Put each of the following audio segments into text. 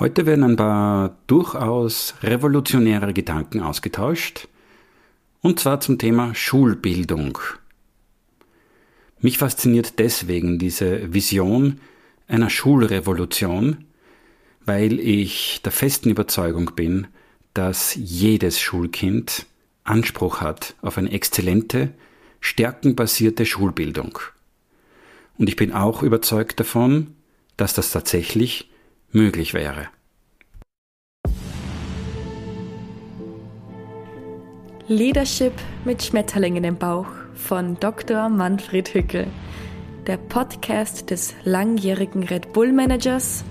Heute werden ein paar durchaus revolutionäre Gedanken ausgetauscht, und zwar zum Thema Schulbildung. Mich fasziniert deswegen diese Vision einer Schulrevolution, weil ich der festen Überzeugung bin, dass jedes Schulkind Anspruch hat auf eine exzellente, stärkenbasierte Schulbildung. Und ich bin auch überzeugt davon, dass das tatsächlich möglich wäre. Leadership mit Schmetterlingen im Bauch von Dr. Manfred Hückel, der Podcast des langjährigen Red Bull Managers,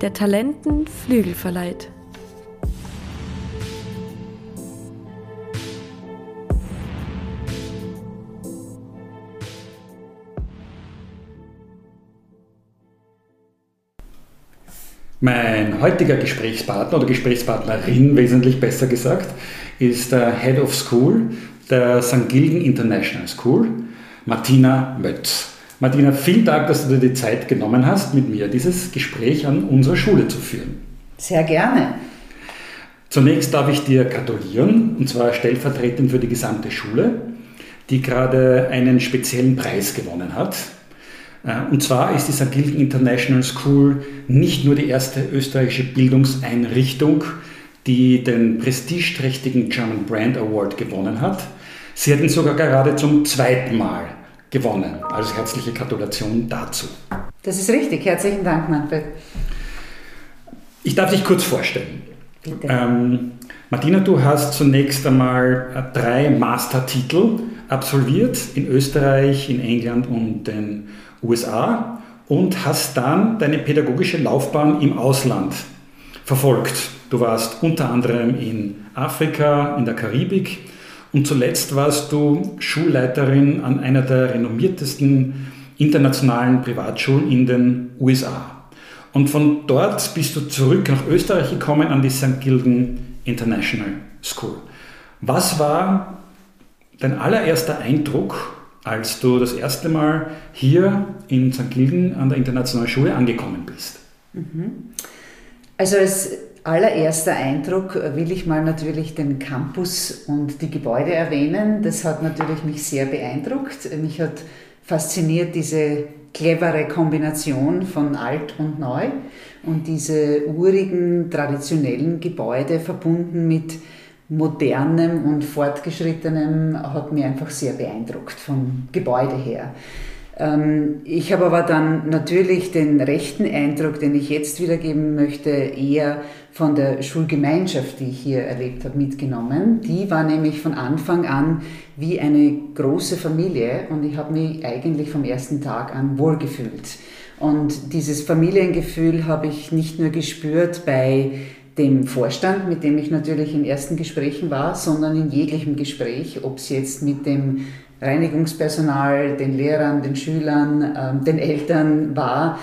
der Talenten Flügel verleiht. Mein heutiger Gesprächspartner oder Gesprächspartnerin, wesentlich besser gesagt, ist der Head of School der St. Gilgen International School, Martina Mötz. Martina, vielen Dank, dass du dir die Zeit genommen hast, mit mir dieses Gespräch an unserer Schule zu führen. Sehr gerne. Zunächst darf ich dir gratulieren, und zwar stellvertretend für die gesamte Schule, die gerade einen speziellen Preis gewonnen hat. Äh, und zwar ist die St. Gilgen International School nicht nur die erste österreichische Bildungseinrichtung, die den prestigeträchtigen German Brand Award gewonnen hat. Sie hat ihn sogar gerade zum zweiten Mal gewonnen. Also herzliche Gratulation dazu. Das ist richtig. Herzlichen Dank, Manfred. Ich darf dich kurz vorstellen. Bitte. Ähm, Martina, du hast zunächst einmal drei Mastertitel absolviert in Österreich, in England und den USA und hast dann deine pädagogische Laufbahn im Ausland verfolgt. Du warst unter anderem in Afrika, in der Karibik und zuletzt warst du Schulleiterin an einer der renommiertesten internationalen Privatschulen in den USA. Und von dort bist du zurück nach Österreich gekommen an die St. Gilgen International School. Was war dein allererster Eindruck als du das erste Mal hier in St. Gilgen an der Internationalen Schule angekommen bist? Mhm. Also als allererster Eindruck will ich mal natürlich den Campus und die Gebäude erwähnen. Das hat natürlich mich sehr beeindruckt. Mich hat fasziniert diese clevere Kombination von alt und neu und diese urigen, traditionellen Gebäude verbunden mit modernem und fortgeschrittenem hat mir einfach sehr beeindruckt vom Gebäude her. Ähm, ich habe aber dann natürlich den rechten Eindruck, den ich jetzt wiedergeben möchte, eher von der Schulgemeinschaft, die ich hier erlebt habe, mitgenommen. Die war nämlich von Anfang an wie eine große Familie und ich habe mich eigentlich vom ersten Tag an wohlgefühlt. Und dieses Familiengefühl habe ich nicht nur gespürt bei dem Vorstand, mit dem ich natürlich in ersten Gesprächen war, sondern in jeglichem Gespräch, ob es jetzt mit dem Reinigungspersonal, den Lehrern, den Schülern, ähm, den Eltern war,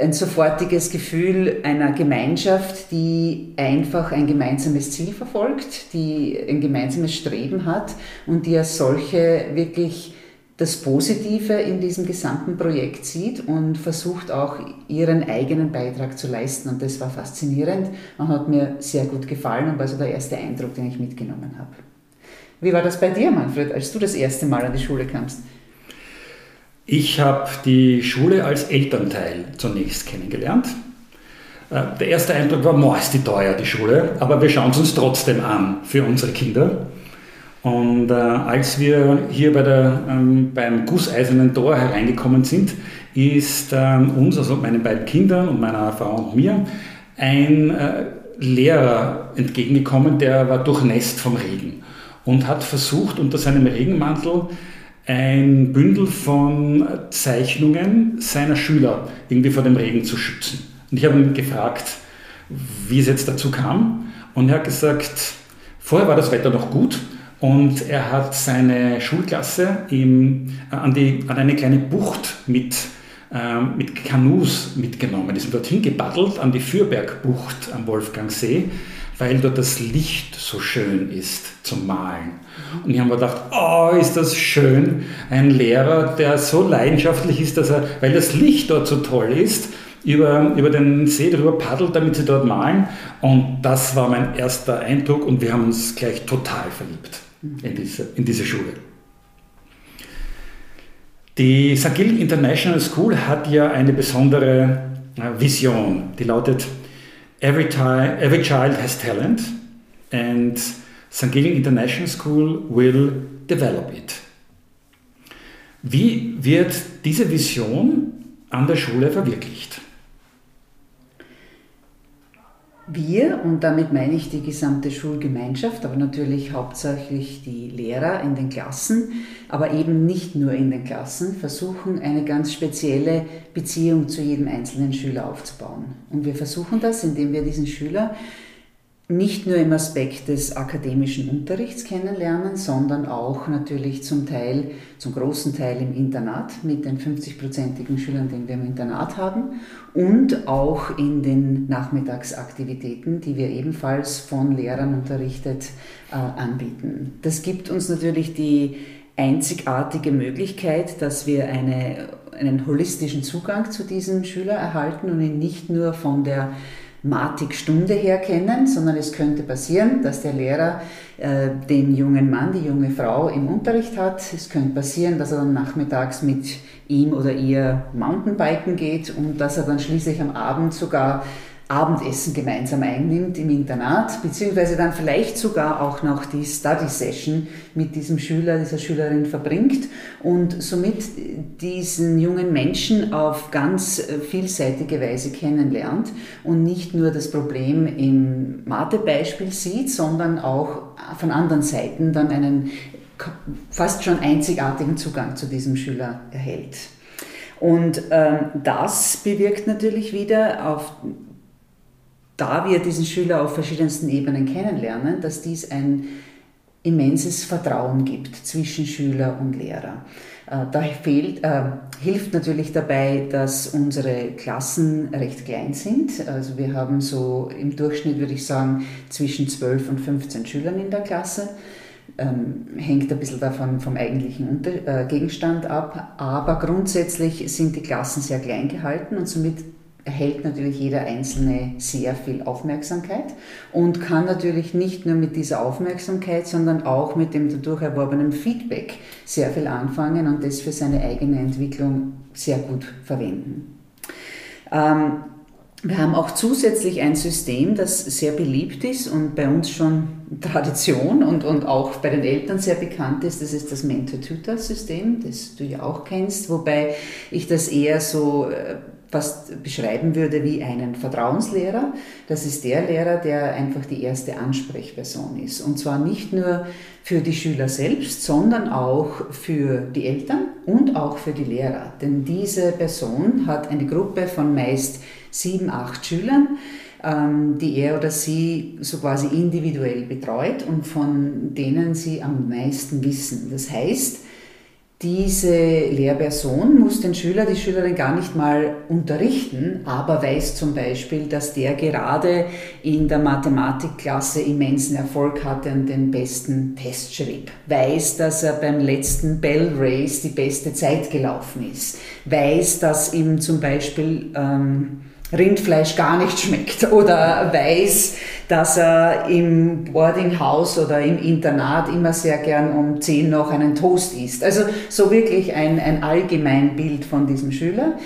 ein sofortiges Gefühl einer Gemeinschaft, die einfach ein gemeinsames Ziel verfolgt, die ein gemeinsames Streben hat und die als solche wirklich das Positive in diesem gesamten Projekt sieht und versucht auch ihren eigenen Beitrag zu leisten. Und das war faszinierend und hat mir sehr gut gefallen und war so der erste Eindruck, den ich mitgenommen habe. Wie war das bei dir, Manfred, als du das erste Mal an die Schule kamst? Ich habe die Schule als Elternteil zunächst kennengelernt. Äh, der erste Eindruck war, boah, ist die teuer, die Schule, aber wir schauen es uns trotzdem an für unsere Kinder. Und äh, als wir hier bei der, ähm, beim Gusseisernen Tor hereingekommen sind, ist ähm, uns, also meinen beiden Kindern und meiner Frau und mir, ein äh, Lehrer entgegengekommen, der war durchnässt vom Regen und hat versucht, unter seinem Regenmantel ein Bündel von Zeichnungen seiner Schüler irgendwie vor dem Regen zu schützen. Und ich habe ihn gefragt, wie es jetzt dazu kam. Und er hat gesagt, vorher war das Wetter noch gut und er hat seine Schulklasse im, äh, an, die, an eine kleine Bucht mit, äh, mit Kanus mitgenommen. Die sind dorthin gebattelt an die Fürbergbucht am Wolfgangsee, weil dort das Licht so schön ist zum Malen. Und ich habe mir gedacht, oh, ist das schön, ein Lehrer, der so leidenschaftlich ist, dass er, weil das Licht dort so toll ist, über, über den See drüber paddelt, damit sie dort malen. Und das war mein erster Eindruck und wir haben uns gleich total verliebt in diese, in diese Schule. Die St. Gilgen International School hat ja eine besondere äh, Vision, die lautet Every, every child has talent and St. Gilgen International School will develop it. Wie wird diese Vision an der Schule verwirklicht? Wir, und damit meine ich die gesamte Schulgemeinschaft, aber natürlich hauptsächlich die Lehrer in den Klassen, aber eben nicht nur in den Klassen, versuchen eine ganz spezielle Beziehung zu jedem einzelnen Schüler aufzubauen. Und wir versuchen das, indem wir diesen Schüler nicht nur im Aspekt des akademischen Unterrichts kennenlernen, sondern auch natürlich zum Teil, zum großen Teil im Internat mit den 50-prozentigen Schülern, die wir im Internat haben und auch in den Nachmittagsaktivitäten, die wir ebenfalls von Lehrern unterrichtet äh, anbieten. Das gibt uns natürlich die einzigartige Möglichkeit, dass wir eine, einen holistischen Zugang zu diesem Schüler erhalten und ihn nicht nur von der Matik-Stunde her kennen, sondern es könnte passieren, dass der Lehrer äh, den jungen Mann, die junge Frau im Unterricht hat. Es könnte passieren, dass er dann nachmittags mit ihm oder ihr Mountainbiken geht und dass er dann schließlich am Abend sogar Abendessen gemeinsam einnimmt im Internat, beziehungsweise dann vielleicht sogar auch noch die Study Session mit diesem Schüler, dieser Schülerin verbringt und somit diesen jungen Menschen auf ganz äh, vielseitige Weise kennenlernt und nicht nur das Problem im Mathebeispiel sieht, sondern auch von anderen Seiten dann einen fast schon einzigartigen Zugang zu diesem Schüler erhält. Und ähm, das bewirkt natürlich wieder auf da wir diesen Schüler auf verschiedensten Ebenen kennenlernen, dass dies ein immenses Vertrauen gibt zwischen Schüler und Lehrer. Äh, da fehlt, äh, hilft natürlich dabei, dass unsere Klassen recht klein sind. Also wir haben so im Durchschnitt, würde ich sagen, zwischen 12 und 15 Schülern in der Klasse. Ähm, hängt ein bisschen davon vom eigentlichen Unter äh, Gegenstand ab. Aber grundsätzlich sind die Klassen sehr klein gehalten und somit erhält natürlich jeder Einzelne sehr viel Aufmerksamkeit und kann natürlich nicht nur mit dieser Aufmerksamkeit, sondern auch mit dem dadurch erworbenen Feedback sehr viel anfangen und das für seine eigene Entwicklung sehr gut verwenden. Ähm, wir haben auch zusätzlich ein System, das sehr beliebt ist und bei uns schon Tradition und, und auch bei den Eltern sehr bekannt ist. Das ist das Mentor-Tutor-System, das du ja auch kennst, wobei ich das eher so äh, fast beschreiben würde wie einen Vertrauenslehrer. Das ist der Lehrer, der einfach die erste Ansprechperson ist. Und zwar nicht nur für die Schüler selbst, sondern auch für die Eltern und auch für die Lehrer. Denn diese Person hat eine Gruppe von meist sieben, acht Schülern, ähm, die er oder sie so quasi individuell betreut und von denen sie am meisten wissen. Das heißt, diese Lehrperson muss den Schüler, die Schülerin gar nicht mal unterrichten, aber weiß zum Beispiel, dass der gerade in der Mathematikklasse immensen Erfolg hatte und den besten Test schrieb. Weiß, dass er beim letzten Bell Race die beste Zeit gelaufen ist. Weiß, dass ihm zum Beispiel ähm, Rindfleisch gar nicht schmeckt oder weiß, dass er im Boardinghaus oder im Internat immer sehr gern um 10 noch einen Toast isst. Also so wirklich ein, ein Allgemeinbild von diesem Schüler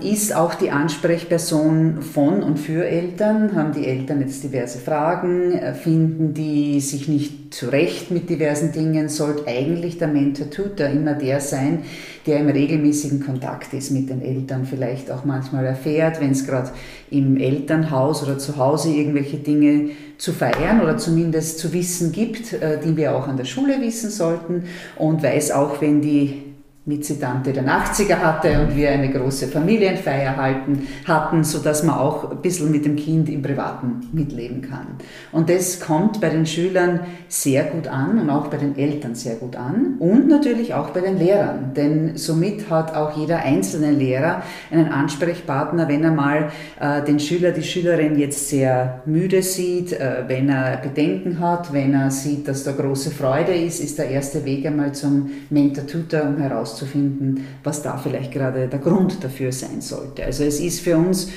ist auch die Ansprechperson von und für Eltern. Haben die Eltern jetzt diverse Fragen? Äh, finden die sich nicht zurecht mit diversen Dingen? Sollte eigentlich der Mentor-Tutor immer der sein, der im regelmäßigen Kontakt ist mit den Eltern, vielleicht auch manchmal erfährt, wenn es gerade im Elternhaus oder zu Hause irgendwelche Dinge zu feiern oder zumindest zu wissen gibt, äh, die wir auch an der Schule wissen sollten und weiß auch, wenn die Mitzitante der 80er hatte und wir eine große Familienfeier halten, hatten, sodass man auch ein bisschen mit dem Kind im Privaten mitleben kann. Und das kommt bei den Schülern sehr gut an und auch bei den Eltern sehr gut an und natürlich auch bei den Lehrern, denn somit hat auch jeder einzelne Lehrer einen Ansprechpartner, wenn er mal äh, den Schüler, die Schülerin jetzt sehr müde sieht, äh, wenn er Bedenken hat, wenn er sieht, dass da große Freude ist, ist der erste Weg einmal zum Mentor-Tutor, um herauszufinden, herauszufinden, was da vielleicht gerade der Grund dafür sein sollte. Also es ist für uns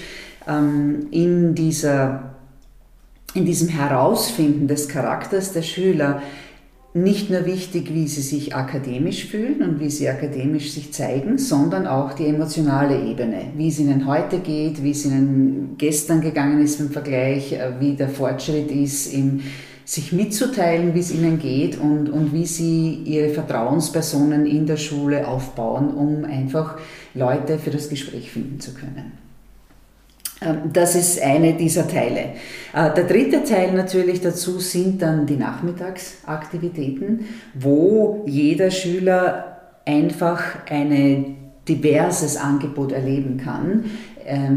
ähm, in, dieser, in diesem Herausfinden des Charakters der Schüler nicht nur wichtig, wie sie sich akademisch fühlen und wie sie akademisch sich zeigen, sondern auch die emotionale Ebene, wie es ihnen heute geht, wie es ihnen gestern gegangen ist im Vergleich, äh, wie der Fortschritt ist, im, sich mitzuteilen, wie es ihnen geht und, und wie sie ihre Vertrauenspersonen in der Schule aufbauen, um einfach Leute für das Gespräch finden zu können. Ähm, das ist eine dieser Teile. Äh, der dritte Teil natürlich dazu sind dann die Nachmittagsaktivitäten, wo jeder Schüler einfach ein diverses Angebot erleben kann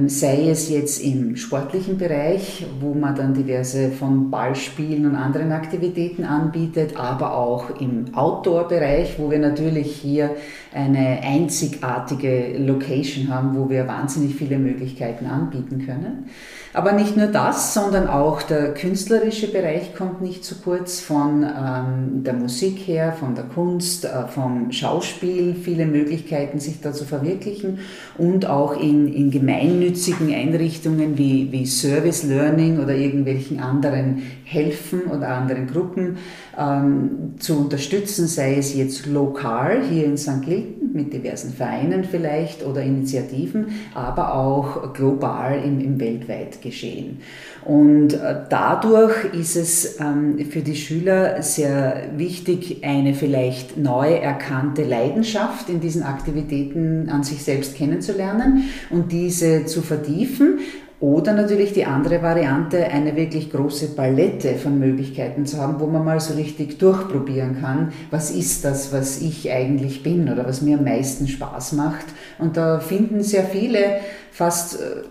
sei es jetzt im sportlichen Bereich, wo man dann diverse von Ballspielen und anderen Aktivitäten anbietet, aber auch im Outdoor-Bereich, wo wir natürlich hier eine einzigartige Location haben, wo wir wahnsinnig viele Möglichkeiten anbieten können. Aber nicht nur das, sondern auch der künstlerische Bereich kommt nicht zu kurz, von ähm, der Musik her, von der Kunst, äh, vom Schauspiel, viele Möglichkeiten, sich da zu verwirklichen und auch in, in gemeinnützigen Einrichtungen wie, wie Service Learning oder irgendwelchen anderen helfen oder anderen Gruppen ähm, zu unterstützen, sei es jetzt lokal hier in St. Gilten mit diversen Vereinen vielleicht oder Initiativen, aber auch global im, im Weltweitgeschehen. Und äh, dadurch ist es ähm, für die Schüler sehr wichtig, eine vielleicht neu erkannte Leidenschaft in diesen Aktivitäten an sich selbst kennenzulernen und diese zu vertiefen oder natürlich die andere Variante, eine wirklich große Palette von Möglichkeiten zu haben, wo man mal so richtig durchprobieren kann, was ist das, was ich eigentlich bin oder was mir am meisten Spaß macht. Und da finden sehr viele fast äh,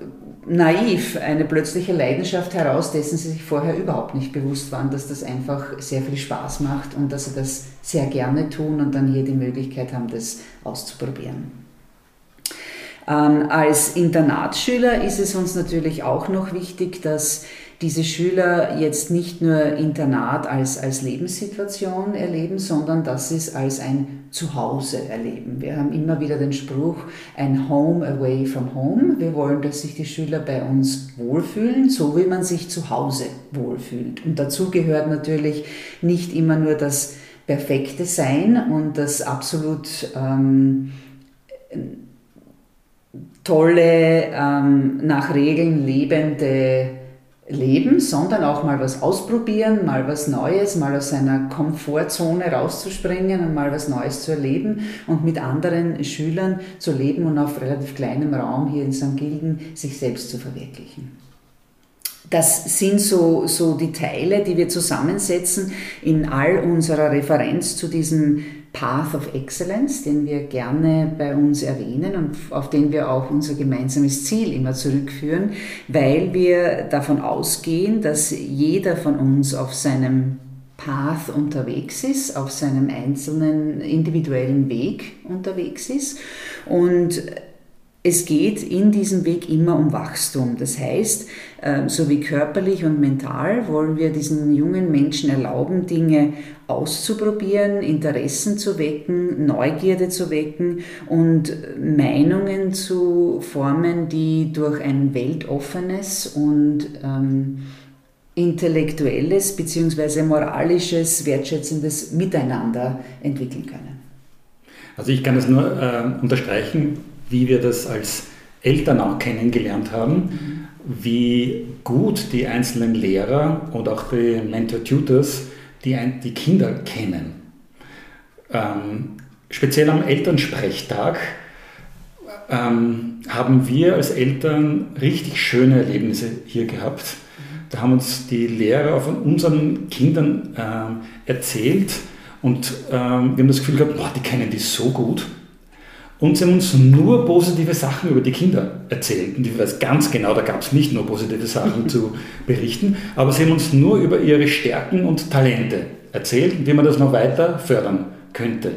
naiv eine plötzliche Leidenschaft heraus, dessen sie sich vorher überhaupt nicht bewusst waren, dass das einfach sehr viel Spaß macht und dass sie das sehr gerne tun und dann hier die Möglichkeit haben, das auszuprobieren. Ähm, als Internatsschüler ist es uns natürlich auch noch wichtig, dass diese Schüler jetzt nicht nur Internat als, als Lebenssituation erleben, sondern dass sie es als ein Zuhause erleben. Wir haben immer wieder den Spruch, ein Home away from home. Wir wollen, dass sich die Schüler bei uns wohlfühlen, so wie man sich zu Hause wohlfühlt. Und dazu gehört natürlich nicht immer nur das perfekte Sein und das absolut ähm, tolle, ähm, nach Regeln lebende Leben, sondern auch mal was ausprobieren, mal was Neues, mal aus seiner Komfortzone rauszuspringen und mal was Neues zu erleben und mit anderen Schülern zu leben und auf relativ kleinem Raum hier in St. Gilgen sich selbst zu verwirklichen. Das sind so, so die Teile, die wir zusammensetzen in all unserer Referenz zu diesem Path of Excellence, den wir gerne bei uns erwähnen und auf den wir auch unser gemeinsames Ziel immer zurückführen, weil wir davon ausgehen, dass jeder von uns auf seinem Path unterwegs ist, auf seinem einzelnen individuellen Weg unterwegs ist. Und es geht in diesem Weg immer um Wachstum. Das heißt, ähm, sowie körperlich und mental wollen wir diesen jungen Menschen erlauben, Dinge auszuprobieren, Interessen zu wecken, Neugierde zu wecken und Meinungen zu formen, die durch ein weltoffenes und ähm, intellektuelles bzw. moralisches, wertschätzendes Miteinander entwickeln können. Also ich kann es nur äh, unterstreichen, wie wir das als Eltern auch kennengelernt haben, mhm. wie gut die einzelnen Lehrer und auch die Mentor-Tutors die, die Kinder kennen. Ähm, speziell am Elternsprechtag ähm, haben wir als Eltern richtig schöne Erlebnisse hier gehabt. Da haben uns die Lehrer von unseren Kindern ähm, erzählt und ähm, wir haben das Gefühl gehabt, boah, die kennen die so gut. Und sie haben uns nur positive Sachen über die Kinder erzählt. Und ich weiß ganz genau, da gab es nicht nur positive Sachen zu berichten, aber sie haben uns nur über ihre Stärken und Talente erzählt und wie man das noch weiter fördern könnte.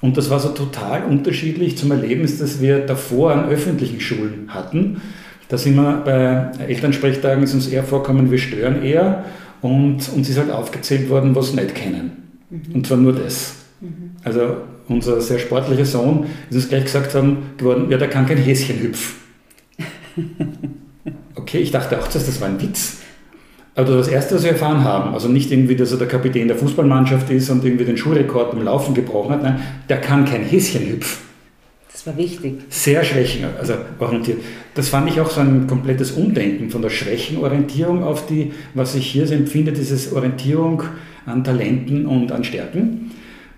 Und das war so total unterschiedlich zum Erlebnis, das wir davor an öffentlichen Schulen hatten. Da sind wir bei Elternsprechtagen, ist uns eher vorkommen, wir stören eher und uns ist halt aufgezählt worden, was sie nicht kennen. Mhm. Und zwar nur das. Mhm. Also unser sehr sportlicher Sohn ist uns gleich gesagt haben, geworden, ja, der kann kein Häschen hüpfen. Okay, ich dachte auch, das war ein Witz. Also das Erste, was wir erfahren haben, also nicht irgendwie, dass er der Kapitän der Fußballmannschaft ist und irgendwie den Schulrekord im Laufen gebrochen hat, nein, der kann kein Häschen hüpfen. Das war wichtig. Sehr schwächen, also orientiert. Das fand ich auch so ein komplettes Umdenken von der Schwächenorientierung auf die, was ich hier so empfinde, dieses Orientierung an Talenten und an Stärken.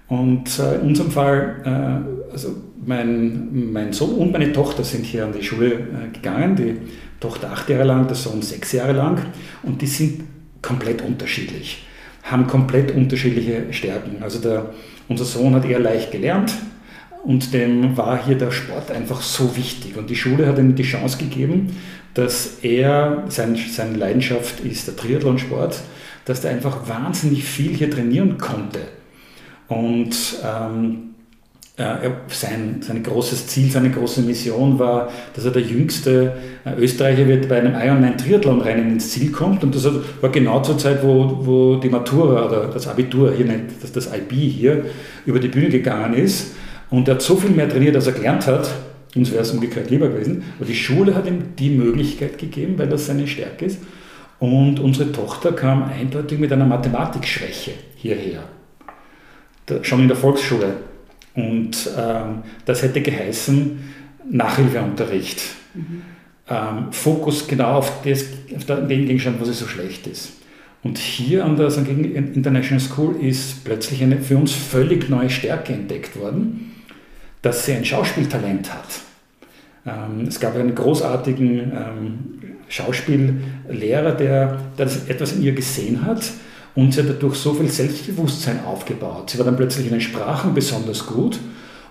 Und äh, in unserem Fall, äh, also mein, mein Sohn und meine Tochter sind hier an die Schule äh, gegangen, die Tochter acht Jahre lang, der Sohn sechs Jahre lang und die sind komplett unterschiedlich, haben komplett unterschiedliche Stärken. Also der, unser Sohn hat eher leicht gelernt und dem war hier der Sport einfach so wichtig und die Schule hat ihm die Chance gegeben, dass er, sein, seine Leidenschaft ist der Triathlonsport, dass er einfach wahnsinnig viel hier trainieren konnte. Und ähm, äh, sein, sein großes Ziel, seine große Mission war, dass er der jüngste äh, Österreicher wird bei einem Ironman Triathlon-Rennen ins Ziel kommt. Und das war genau zur Zeit, wo, wo die Matura oder das Abitur, hier nennt das, das IB hier, über die Bühne gegangen ist. Und er hat so viel mehr trainiert, als er gelernt hat. Uns wäre es umgekehrt lieber gewesen. Aber die Schule hat ihm die Möglichkeit gegeben, weil das seine Stärke ist. Und unsere Tochter kam eindeutig mit einer Mathematikschwäche hierher. Schon in der Volksschule. Und ähm, das hätte geheißen Nachhilfeunterricht. Mhm. Ähm, Fokus genau auf, das, auf den Gegenstand, was es so schlecht ist. Und hier an der St. International School ist plötzlich eine für uns völlig neue Stärke entdeckt worden, dass sie ein Schauspieltalent hat. Ähm, es gab einen großartigen ähm, Schauspiellehrer, der, der das etwas in ihr gesehen hat und sie hat dadurch so viel Selbstbewusstsein aufgebaut. Sie war dann plötzlich in den Sprachen besonders gut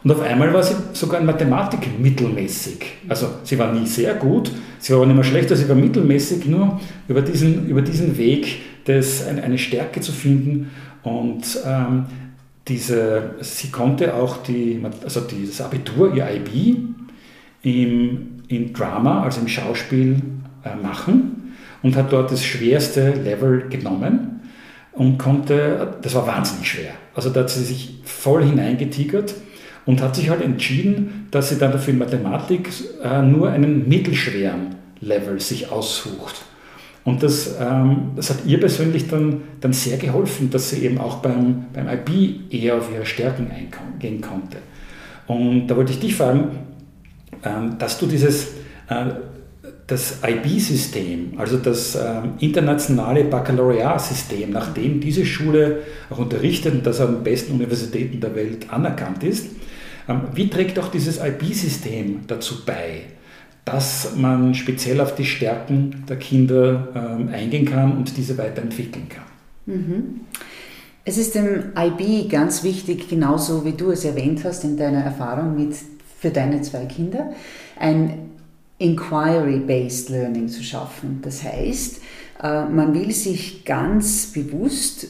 und auf einmal war sie sogar in Mathematik mittelmäßig. Also sie war nie sehr gut, sie war aber nicht mehr schlechter, sie war mittelmäßig, nur über diesen, über diesen Weg, das, eine Stärke zu finden. Und ähm, diese, sie konnte auch die, also das Abitur, ihr IB, im, in Drama, also im Schauspiel, äh, machen und hat dort das schwerste Level genommen und konnte, das war wahnsinnig schwer. Also da hat sie sich voll hineingetigert und hat sich halt entschieden, dass sie dann dafür in Mathematik äh, nur einen mittelschweren Level sich aussucht. Und das, ähm, das hat ihr persönlich dann, dann sehr geholfen, dass sie eben auch beim, beim IB eher auf ihre Stärken eingehen konnte. Und da wollte ich dich fragen, ähm, dass du dieses äh, das IB-System, also das äh, internationale Baccalaureat-System, nachdem diese Schule auch unterrichtet und das an den besten Universitäten der Welt anerkannt ist, ähm, wie trägt auch dieses IB-System dazu bei, dass man speziell auf die Stärken der Kinder ähm, eingehen kann und diese weiterentwickeln kann? Mhm. Es ist dem IB ganz wichtig, genauso wie du es erwähnt hast in deiner Erfahrung mit für deine zwei Kinder, ein Inquiry-Based Learning zu schaffen. Das heißt, äh, man will sich ganz bewusst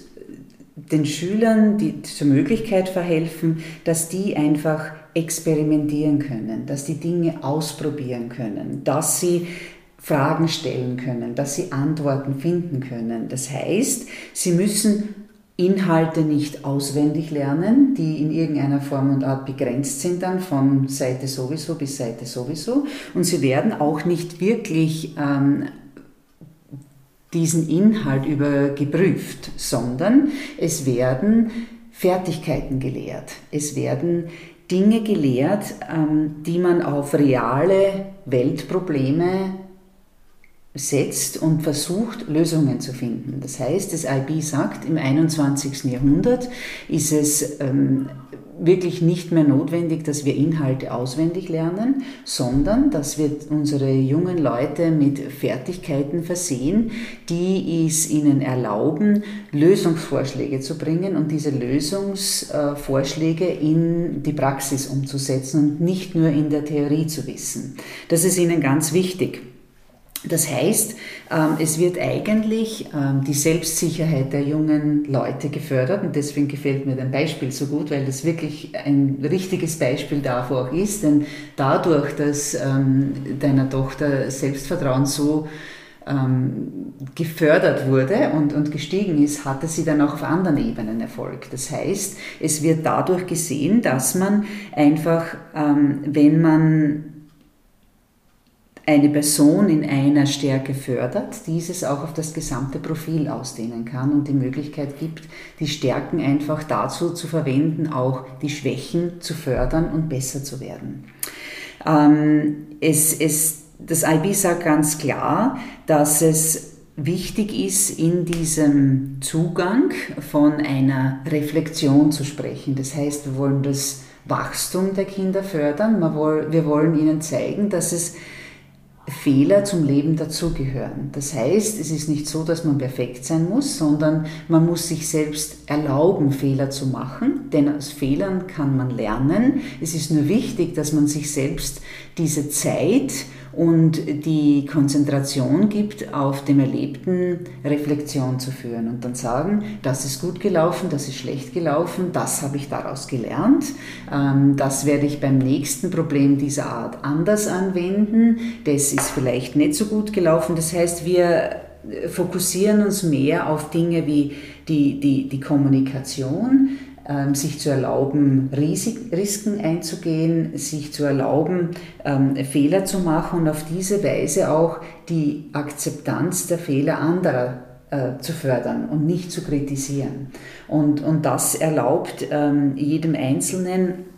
den Schülern die, zur Möglichkeit verhelfen, dass die einfach experimentieren können, dass die Dinge ausprobieren können, dass sie Fragen stellen können, dass sie Antworten finden können. Das heißt, sie müssen Inhalte nicht auswendig lernen, die in irgendeiner Form und Art begrenzt sind dann von Seite sowieso bis Seite sowieso. Und sie werden auch nicht wirklich ähm, diesen Inhalt über geprüft, sondern es werden Fertigkeiten gelehrt. Es werden Dinge gelehrt, ähm, die man auf reale Weltprobleme setzt und versucht, Lösungen zu finden. Das heißt, das IB sagt, im 21. Jahrhundert ist es ähm, wirklich nicht mehr notwendig, dass wir Inhalte auswendig lernen, sondern dass wir unsere jungen Leute mit Fertigkeiten versehen, die es ihnen erlauben, Lösungsvorschläge zu bringen und diese Lösungsvorschläge in die Praxis umzusetzen und nicht nur in der Theorie zu wissen. Das ist ihnen ganz wichtig. Das heißt, ähm, es wird eigentlich ähm, die Selbstsicherheit der jungen Leute gefördert und deswegen gefällt mir dein Beispiel so gut, weil das wirklich ein richtiges Beispiel davor auch ist, denn dadurch, dass ähm, deiner Tochter Selbstvertrauen so gefördert wurde und, und gestiegen ist, hatte sie dann auch auf anderen Ebenen Erfolg. Das heißt, es wird dadurch gesehen, dass man einfach, wenn man eine Person in einer Stärke fördert, dieses auch auf das gesamte Profil ausdehnen kann und die Möglichkeit gibt, die Stärken einfach dazu zu verwenden, auch die Schwächen zu fördern und besser zu werden. Ähm, es, es, das IB sagt ganz klar, dass es wichtig ist, in diesem Zugang von einer Reflexion zu sprechen. Das heißt, wir wollen das Wachstum der Kinder fördern, wir wollen ihnen zeigen, dass es Fehler zum Leben dazugehören. Das heißt, es ist nicht so, dass man perfekt sein muss, sondern man muss sich selbst erlauben, Fehler zu machen, denn aus Fehlern kann man lernen. Es ist nur wichtig, dass man sich selbst diese Zeit und die Konzentration gibt, auf dem Erlebten Reflexion zu führen und dann sagen, das ist gut gelaufen, das ist schlecht gelaufen, das habe ich daraus gelernt, ähm, das werde ich beim nächsten Problem dieser Art anders anwenden, das ist vielleicht nicht so gut gelaufen. Das heißt, wir fokussieren uns mehr auf Dinge wie die, die, die Kommunikation, sich zu erlauben, Risiken einzugehen, sich zu erlauben, ähm, Fehler zu machen und auf diese Weise auch die Akzeptanz der Fehler anderer äh, zu fördern und nicht zu kritisieren. Und, und das erlaubt ähm, jedem Einzelnen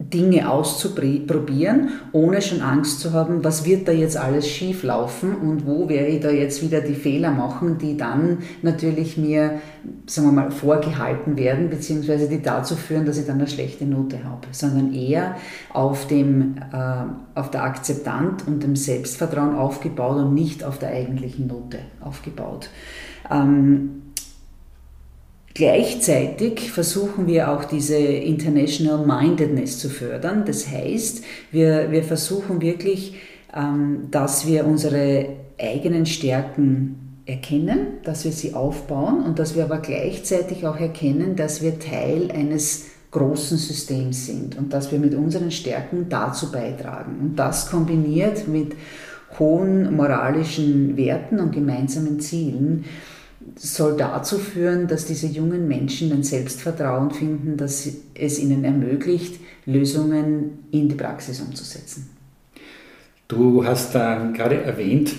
Dinge auszuprobieren, ohne schon Angst zu haben, was wird da jetzt alles schief laufen und wo werde ich da jetzt wieder die Fehler machen, die dann natürlich mir, sagen wir mal, vorgehalten werden, beziehungsweise die dazu führen, dass ich dann eine schlechte Note habe, sondern eher auf, dem, äh, auf der Akzeptanz und dem Selbstvertrauen aufgebaut und nicht auf der eigentlichen Note aufgebaut. Ähm, Gleichzeitig versuchen wir auch diese International Mindedness zu fördern. Das heißt, wir, wir versuchen wirklich, ähm, dass wir unsere eigenen Stärken erkennen, dass wir sie aufbauen und dass wir aber gleichzeitig auch erkennen, dass wir Teil eines großen Systems sind und dass wir mit unseren Stärken dazu beitragen. Und das kombiniert mit hohen moralischen Werten und gemeinsamen Zielen soll dazu führen, dass diese jungen Menschen ein Selbstvertrauen finden, dass es ihnen ermöglicht, Lösungen in die Praxis umzusetzen. Du hast äh, gerade erwähnt,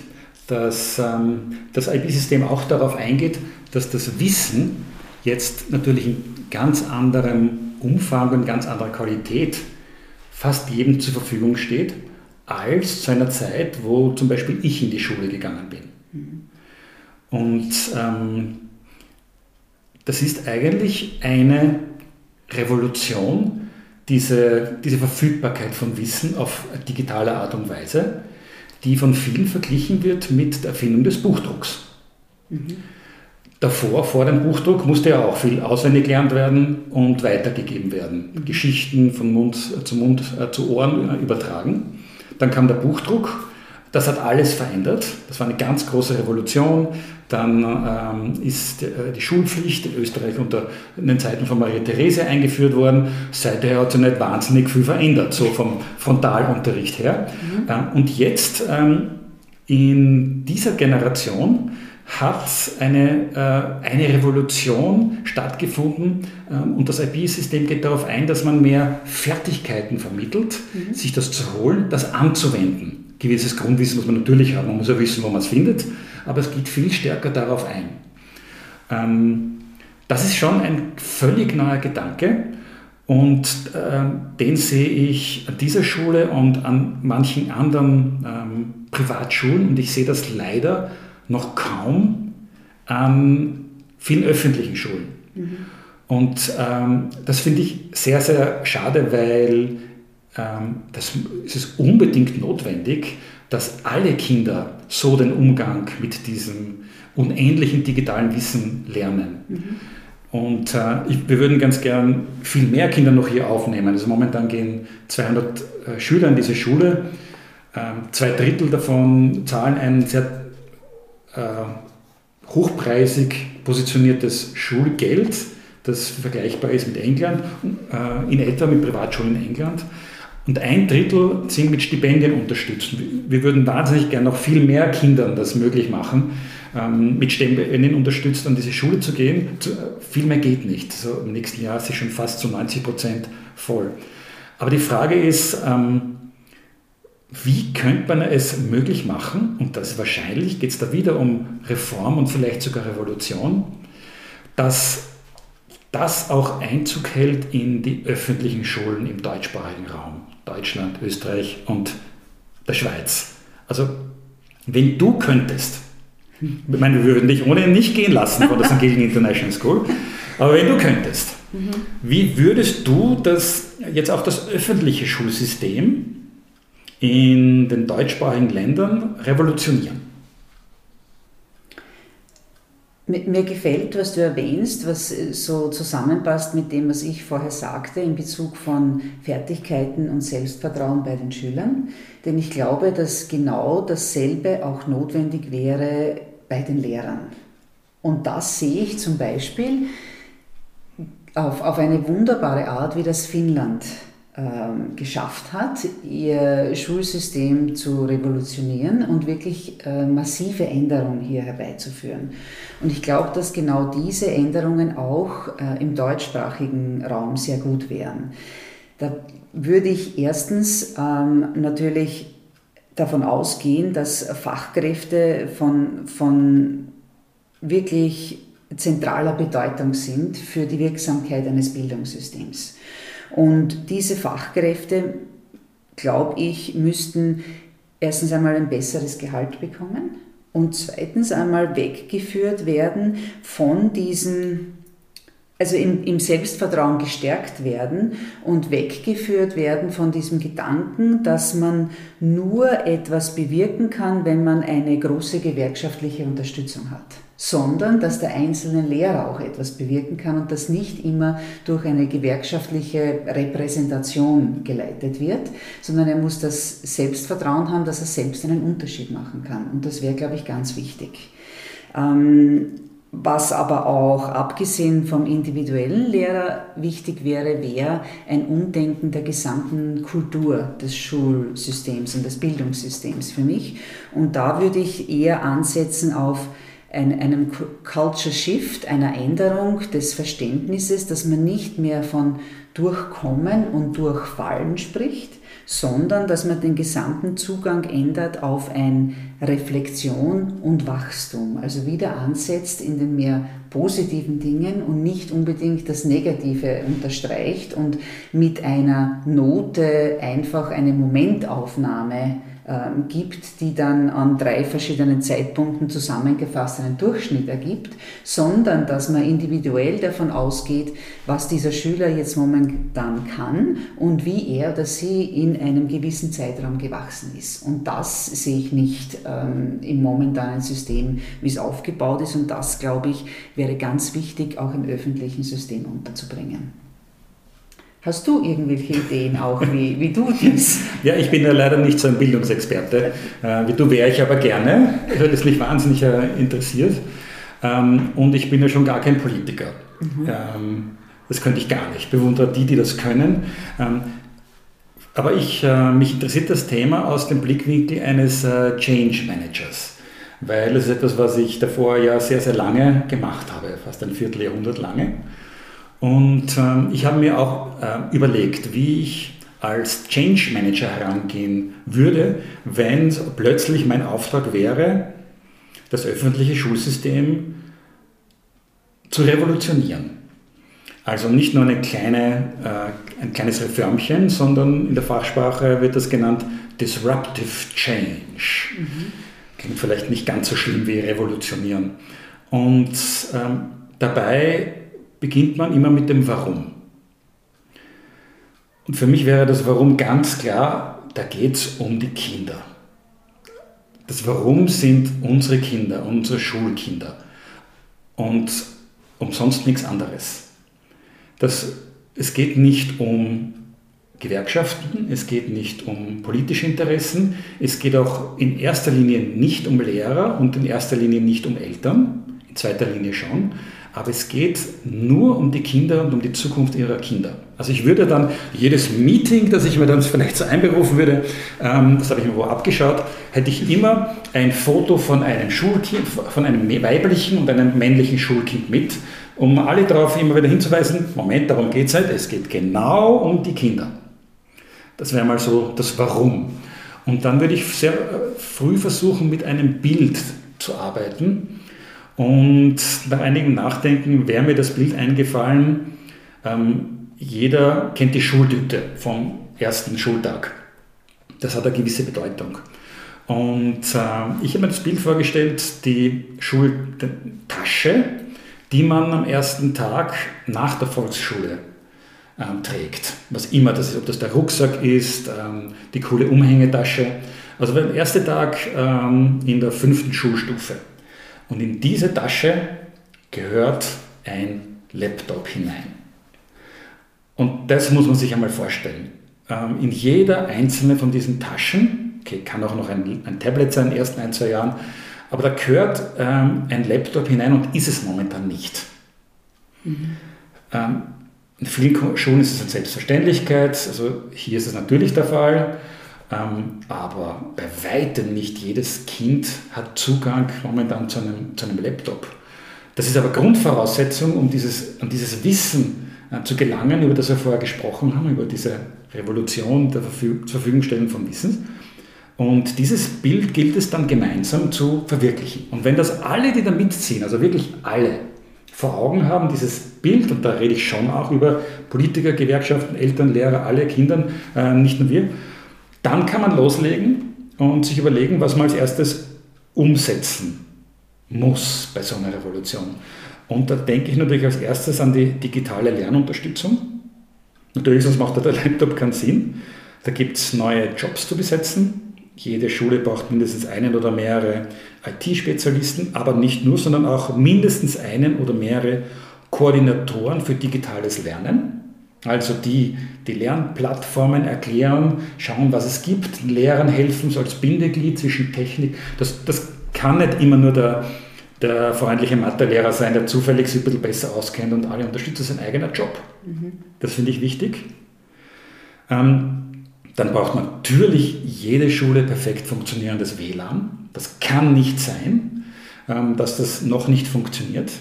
dass ähm, das IB-System auch darauf eingeht, dass das Wissen jetzt natürlich in ganz anderem Umfang und ganz anderer Qualität fast jedem zur Verfügung steht, als zu einer Zeit, wo zum Beispiel ich in die Schule gegangen bin. Und ähm, das ist eigentlich eine Revolution, diese, diese Verfügbarkeit von Wissen auf digitale Art und Weise, die von vielen verglichen wird mit der Erfindung des Buchdrucks. Mhm. Davor, vor dem Buchdruck, musste ja auch viel auswendig gelernt werden und weitergegeben werden. Mhm. Geschichten von Mund zu Mund äh, zu Ohren äh, übertragen. Dann kam der Buchdruck das hat alles verändert. Das war eine ganz große Revolution. Dann ähm, ist äh, die Schulpflicht in Österreich unter in den Zeiten von Maria Therese eingeführt worden. Seither hat sich nicht wahnsinnig viel verändert, so vom Frontalunterricht her. Mhm. Ähm, und jetzt ähm, in dieser Generation hat eine, äh, eine Revolution stattgefunden ähm, und das IP-System geht darauf ein, dass man mehr Fertigkeiten vermittelt, mhm. sich das zu holen, das anzuwenden gewisses Grundwissen muss man natürlich haben. Man muss ja wissen, wo man es findet, aber es geht viel stärker darauf ein. Ähm, das ist schon ein völlig neuer Gedanke und äh, den sehe ich an dieser Schule und an manchen anderen ähm, Privatschulen und ich sehe das leider noch kaum an vielen öffentlichen Schulen. Mhm. Und ähm, das finde ich sehr, sehr schade, weil ähm, das ist es unbedingt notwendig, dass alle Kinder so den Umgang mit diesem unendlichen digitalen Wissen lernen. Mhm. Und äh, ich, wir würden ganz gern viel mehr Kinder noch hier aufnehmen. Also momentan gehen 200 äh, Schüler in diese Schule. Ähm, zwei Drittel davon zahlen ein sehr äh, hochpreisig positioniertes Schulgeld, das vergleichbar ist mit England, äh, in etwa mit Privatschulen in England. Und ein Drittel sind mit Stipendien unterstützt. Wir würden wahnsinnig gerne noch viel mehr Kindern das möglich machen, ähm, mit Stipendien unterstützt an diese Schule zu gehen. Viel mehr geht nicht. So Im nächsten Jahr ist sie schon fast zu 90 Prozent voll. Aber die Frage ist, ähm, wie könnte man es möglich machen, und das wahrscheinlich geht es da wieder um Reform und vielleicht sogar Revolution, dass das auch Einzug hält in die öffentlichen Schulen im deutschsprachigen Raum, Deutschland, Österreich und der Schweiz. Also wenn du könntest, ich meine, wir würden dich ohnehin nicht gehen lassen von der St. Gilgen International School, aber wenn du könntest, mhm. wie würdest du das jetzt auch das öffentliche Schulsystem in den deutschsprachigen Ländern revolutionieren? Mir gefällt, was du erwähnst, was äh, so zusammenpasst mit dem, was ich vorher sagte in Bezug von Fertigkeiten und Selbstvertrauen bei den Schülern. Denn ich glaube, dass genau dasselbe auch notwendig wäre bei den Lehrern. Und das sehe ich zum Beispiel auf, auf eine wunderbare Art, wie das Finnland ähm, geschafft hat, ihr Schulsystem zu revolutionieren und wirklich äh, massive Änderungen hier herbeizuführen. Und ich glaube, dass genau diese Änderungen auch äh, im deutschsprachigen Raum sehr gut wären. Da würde ich erstens ähm, natürlich davon ausgehen, dass Fachkräfte von, von wirklich zentraler Bedeutung sind für die Wirksamkeit eines Bildungssystems. Und diese Fachkräfte, glaube ich, müssten erstens einmal ein besseres Gehalt bekommen und zweitens einmal weggeführt werden von diesen also im, im, Selbstvertrauen gestärkt werden und weggeführt werden von diesem Gedanken, dass man nur etwas bewirken kann, wenn man eine große gewerkschaftliche Unterstützung hat sondern dass der einzelne Lehrer auch etwas bewirken kann und das nicht immer durch eine gewerkschaftliche Repräsentation geleitet wird, sondern er muss das Selbstvertrauen haben, dass er selbst einen Unterschied machen kann. Und das wäre, glaube ich, ganz wichtig. Ähm, was aber auch abgesehen vom individuellen Lehrer wichtig wäre, wäre ein Umdenken der gesamten Kultur des Schulsystems und des Bildungssystems für mich. Und da würde ich eher ansetzen auf einem Culture Shift, einer Änderung des Verständnisses, dass man nicht mehr von Durchkommen und Durchfallen spricht, sondern dass man den gesamten Zugang ändert auf ein Reflexion und Wachstum. Also wieder ansetzt in den mehr positiven Dingen und nicht unbedingt das Negative unterstreicht und mit einer Note einfach eine Momentaufnahme gibt, die dann an drei verschiedenen Zeitpunkten zusammengefasst einen Durchschnitt ergibt, sondern dass man individuell davon ausgeht, was dieser Schüler jetzt momentan kann und wie er oder sie in einem gewissen Zeitraum gewachsen ist. Und das sehe ich nicht ähm, im momentanen System, wie es aufgebaut ist. Und das, glaube ich, wäre ganz wichtig, auch im öffentlichen System unterzubringen. Hast du irgendwelche Ideen auch, wie, wie du dies? Ja, ich bin ja leider nicht so ein Bildungsexperte. Äh, wie du wäre ich aber gerne, weil es mich wahnsinnig äh, interessiert. Ähm, und ich bin ja schon gar kein Politiker. Mhm. Ähm, das könnte ich gar nicht. Ich bewundere die, die das können. Ähm, aber ich, äh, mich interessiert das Thema aus dem Blickwinkel eines äh, Change Managers. Weil es ist etwas, was ich davor ja sehr, sehr lange gemacht habe, fast ein Vierteljahrhundert lange. Und ähm, ich habe mir auch äh, überlegt, wie ich als Change Manager herangehen würde, wenn plötzlich mein Auftrag wäre, das öffentliche Schulsystem zu revolutionieren. Also nicht nur eine kleine, äh, ein kleines Reformchen, sondern in der Fachsprache wird das genannt Disruptive Change. Mhm. Klingt vielleicht nicht ganz so schlimm wie revolutionieren. Und ähm, dabei beginnt man immer mit dem Warum. Und für mich wäre das Warum ganz klar, da geht es um die Kinder. Das Warum sind unsere Kinder, unsere Schulkinder und um sonst nichts anderes. Das, es geht nicht um Gewerkschaften, es geht nicht um politische Interessen, es geht auch in erster Linie nicht um Lehrer und in erster Linie nicht um Eltern, in zweiter Linie schon, Aber es geht nur um die Kinder und um die Zukunft ihrer Kinder. Also ich würde dann jedes Meeting, das ich mir dann vielleicht so einberufen würde, ähm, das habe ich mir wo abgeschaut, hätte ich immer ein Foto von einem Schulkind, von einem weiblichen und einem männlichen Schulkind mit, um alle darauf immer wieder hinzuweisen, Moment, darum geht es halt, es geht genau um die Kinder. Das wäre mal so das Warum. Und dann würde ich sehr äh, früh versuchen, mit einem Bild zu arbeiten. Und nach einigem Nachdenken wäre mir das Bild eingefallen, ähm, jeder kennt die Schultüte vom ersten Schultag. Das hat eine gewisse Bedeutung. Und äh, ich habe mir das Bild vorgestellt, die Schultasche, die man am ersten Tag nach der Volksschule ähm, trägt. Was immer das ist, ob das der Rucksack ist, ähm, die coole Umhängetasche. Also der erste Tag ähm, in der fünften Schulstufe. Und in diese Tasche gehört ein Laptop hinein. Und das muss man sich einmal vorstellen. Ähm, in jeder einzelnen von diesen Taschen, okay, kann auch noch ein, ein Tablet sein in den ersten ein, zwei Jahren, aber da gehört ähm, ein Laptop hinein und ist es momentan nicht. Mhm. Ähm, in vielen Schulen ist es eine Selbstverständlichkeit, also hier ist es natürlich der Fall, aber bei weitem nicht jedes Kind hat Zugang momentan zu einem, zu einem Laptop. Das ist aber Grundvoraussetzung, um dieses, um dieses Wissen äh, zu gelangen, über das wir vorher gesprochen haben, über diese Revolution der Verfüg zur Verfügungstellung von Wissen. Und dieses Bild gilt es dann gemeinsam zu verwirklichen. Und wenn das alle, die da mitziehen, also wirklich alle, vor Augen haben, dieses Bild, und da rede ich schon auch über Politiker, Gewerkschaften, Eltern, Lehrer, alle Kindern, äh, nicht nur wir, dann kann man loslegen und sich überlegen, was man als erstes umsetzen muss bei so einer Revolution. Und da denke ich natürlich als erstes an die digitale Lernunterstützung. Natürlich, sonst macht der Laptop keinen Sinn. Da gibt es neue Jobs zu besetzen. Jede Schule braucht mindestens einen oder mehrere IT-Spezialisten, aber nicht nur, sondern auch mindestens einen oder mehrere Koordinatoren für digitales Lernen. Also die die Lernplattformen erklären, schauen, was es gibt, Lehrern helfen, so als Bindeglied zwischen Technik. Das, das kann nicht immer nur der, der freundliche Mathelehrer sein, der zufällig sich ein bisschen besser auskennt und alle unterstützt. Das ist ein eigener Job. Mhm. Das finde ich wichtig. Ähm, dann braucht man natürlich jede Schule perfekt funktionierendes WLAN. Das kann nicht sein, ähm, dass das noch nicht funktioniert.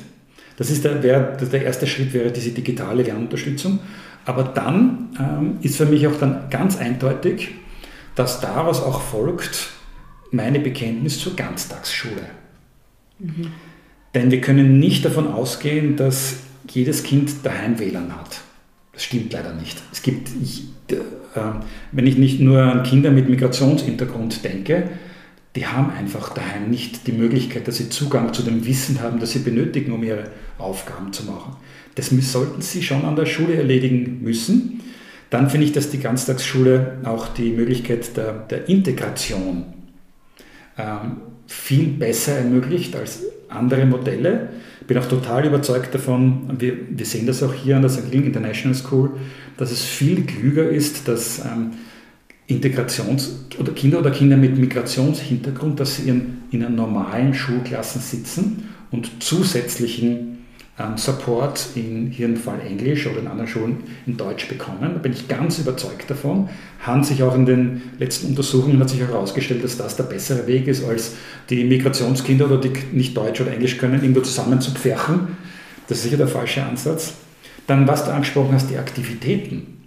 Das ist der, der erste Schritt wäre diese digitale Lernunterstützung. Aber dann ähm, ist für mich auch dann ganz eindeutig, dass daraus auch folgt meine Bekenntnis zur Ganztagsschule. Mhm. Denn wir können nicht davon ausgehen, dass jedes Kind daheim WLAN hat. Das stimmt leider nicht. Es gibt ähm, wenn ich nicht nur an Kinder mit Migrationshintergrund denke, die haben einfach daheim nicht die Möglichkeit, dass sie Zugang zu dem Wissen haben, das sie benötigen, um ihre Aufgaben zu machen. Das sollten sie schon an der Schule erledigen müssen. Dann finde ich, dass die Ganztagsschule auch die Möglichkeit der, der Integration ähm, viel besser ermöglicht als andere Modelle. Ich bin auch total überzeugt davon, wir, wir sehen das auch hier an der St. Ling International School, dass es viel klüger ist, dass ähm, Integrations- oder Kinder oder Kinder mit Migrationshintergrund, dass sie in, in normalen Schulklassen sitzen und zusätzlichen Support in hier im Fall Englisch oder in anderen Schulen in Deutsch bekommen. Da bin ich ganz überzeugt davon. Haben sich auch in den letzten Untersuchungen hat sich herausgestellt, dass das der bessere Weg ist, als die Migrationskinder oder die nicht Deutsch oder Englisch können, irgendwo zusammen zu pferchen. Das ist sicher der falsche Ansatz. Dann, was du angesprochen hast, die Aktivitäten.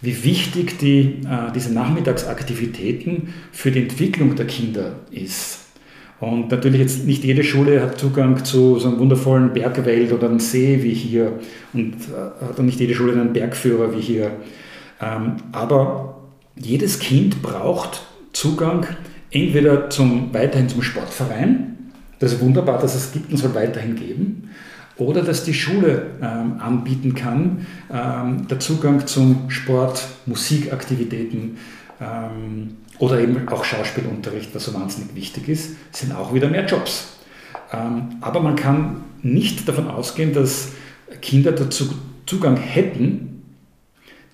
Wie wichtig die, äh, diese Nachmittagsaktivitäten für die Entwicklung der Kinder ist. Und natürlich jetzt nicht jede Schule hat Zugang zu so einem wundervollen Bergwelt oder einem See wie hier und äh, hat auch nicht jede Schule einen Bergführer wie hier. Ähm, aber jedes Kind braucht Zugang entweder zum, weiterhin zum Sportverein, das ist wunderbar, dass es gibt und soll weiterhin geben, oder dass die Schule ähm, anbieten kann, ähm, der Zugang zum Sport, Musikaktivitäten ähm, oder eben auch Schauspielunterricht, was so wahnsinnig wichtig ist, sind auch wieder mehr Jobs. Ähm, aber man kann nicht davon ausgehen, dass Kinder dazu Zugang hätten,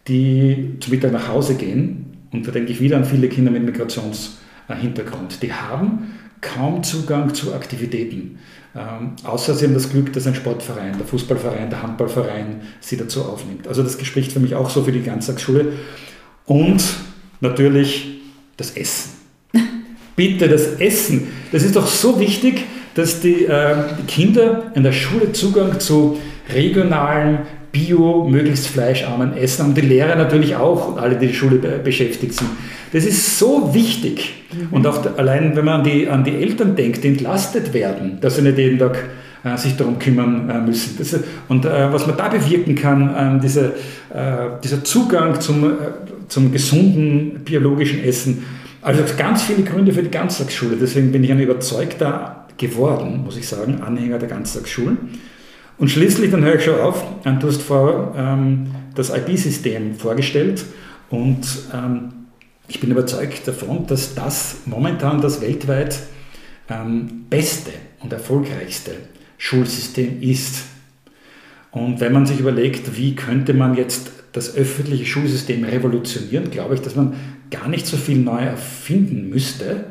die zum Mittag nach Hause gehen. Und da denke ich wieder an viele Kinder mit Migrationshintergrund. Die haben kaum Zugang zu Aktivitäten. Ähm, außer sie haben das Glück, dass ein Sportverein, der Fußballverein, der Handballverein sie dazu aufnimmt. Also das spricht für mich auch so für die Ganztagsschule. Und natürlich das Essen. Bitte das Essen. Das ist doch so wichtig, dass die, äh, die Kinder in der Schule Zugang zu regionalen, bio, möglichst fleischarmen Essen haben. Die Lehrer natürlich auch und alle, die die Schule beschäftigt sind. Das ist so wichtig. Mhm. Und auch allein, wenn man an die, an die Eltern denkt, die entlastet werden, dass sie nicht jeden Tag äh, sich darum kümmern äh, müssen. Das, und äh, was man da bewirken kann, ähm, diese, äh, dieser Zugang zum, äh, zum gesunden biologischen Essen, also ganz viele Gründe für die Ganztagsschule. Deswegen bin ich ein überzeugter geworden, muss ich sagen, Anhänger der Ganztagsschulen. Und schließlich, dann höre ich schon auf, du hast vor ähm, das IB-System vorgestellt und ähm, ich bin überzeugt davon, dass das momentan das weltweit ähm, beste und erfolgreichste Schulsystem ist. Und wenn man sich überlegt, wie könnte man jetzt das öffentliche Schulsystem revolutionieren, glaube ich, dass man gar nicht so viel neu erfinden müsste.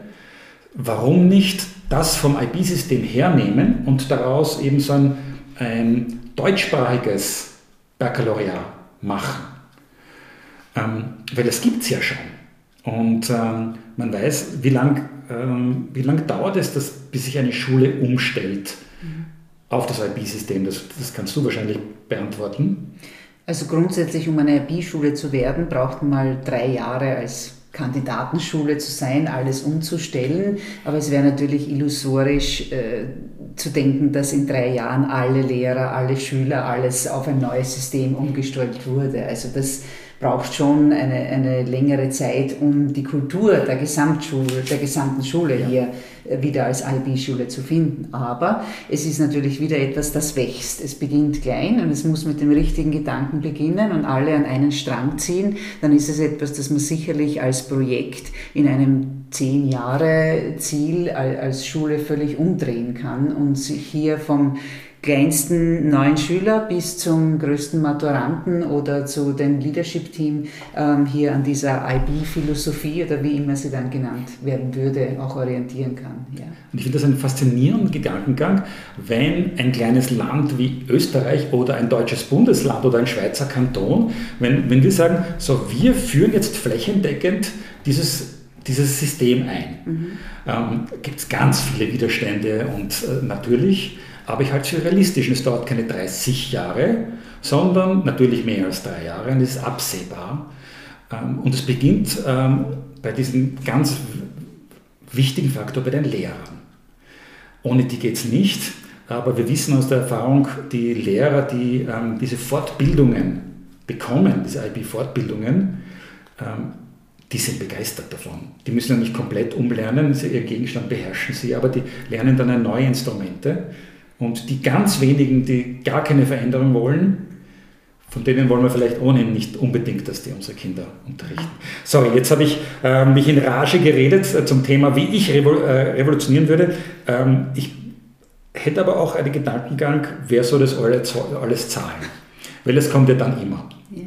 Warum nicht das vom IB-System hernehmen und daraus eben so ein, ein deutschsprachiges Baccalaureat machen? Ähm, weil das gibt es ja schon. Und ähm, man weiß, wie lange ähm, lang dauert es, dass, bis sich eine Schule umstellt mhm. auf das IB-System. Das, das kannst du wahrscheinlich beantworten. Also grundsätzlich, um eine IB-Schule zu werden, braucht man mal drei Jahre als Kandidatenschule zu sein, alles umzustellen. Aber es wäre natürlich illusorisch äh, zu denken, dass in drei Jahren alle Lehrer, alle Schüler, alles auf ein neues System umgestellt wurde. Also das braucht schon eine, eine längere Zeit, um die Kultur der Gesamtschule, der gesamten Schule ja. hier wieder als IB-Schule zu finden. Aber es ist natürlich wieder etwas, das wächst. Es beginnt klein und es muss mit dem richtigen Gedanken beginnen und alle an einen Strang ziehen. Dann ist es etwas, das man sicherlich als Projekt in einem zehn Jahre Ziel als Schule völlig umdrehen kann und sich hier vom kleinsten neuen Schüler bis zum größten Maturanten oder zu dem Leadership-Team ähm, hier an dieser IB-Philosophie oder wie immer sie dann genannt werden würde, auch orientieren kann. Ja. Und ich finde das einen faszinierenden Gedankengang, wenn ein kleines Land wie Österreich oder ein deutsches Bundesland oder ein Schweizer Kanton, wenn, wenn wir sagen, so wir führen jetzt flächendeckend dieses dieses System ein. Mhm. Ähm, Gibt es ganz viele Widerstände und äh, natürlich aber ich halte es für realistisch. Es dauert keine 30 Jahre, sondern natürlich mehr als drei Jahre und es ist absehbar. Ähm, und es beginnt ähm, bei diesem ganz wichtigen Faktor bei den Lehrern. Ohne die geht es nicht, aber wir wissen aus der Erfahrung, die Lehrer, die ähm, diese Fortbildungen bekommen, diese IB-Fortbildungen, die sind begeistert davon. Die müssen ja nicht komplett umlernen, ihr Gegenstand beherrschen sie, aber die lernen dann neue Instrumente und die ganz wenigen, die gar keine Veränderung wollen, von denen wollen wir vielleicht ohnehin nicht unbedingt, dass die unsere Kinder unterrichten. Sorry, jetzt habe ich äh, mich in Rage geredet äh, zum Thema, wie ich revol äh, revolutionieren würde. Ähm, ich hätte aber auch einen Gedankengang, wer soll das alles, alles zahlen? Weil es kommt ja dann immer. Ja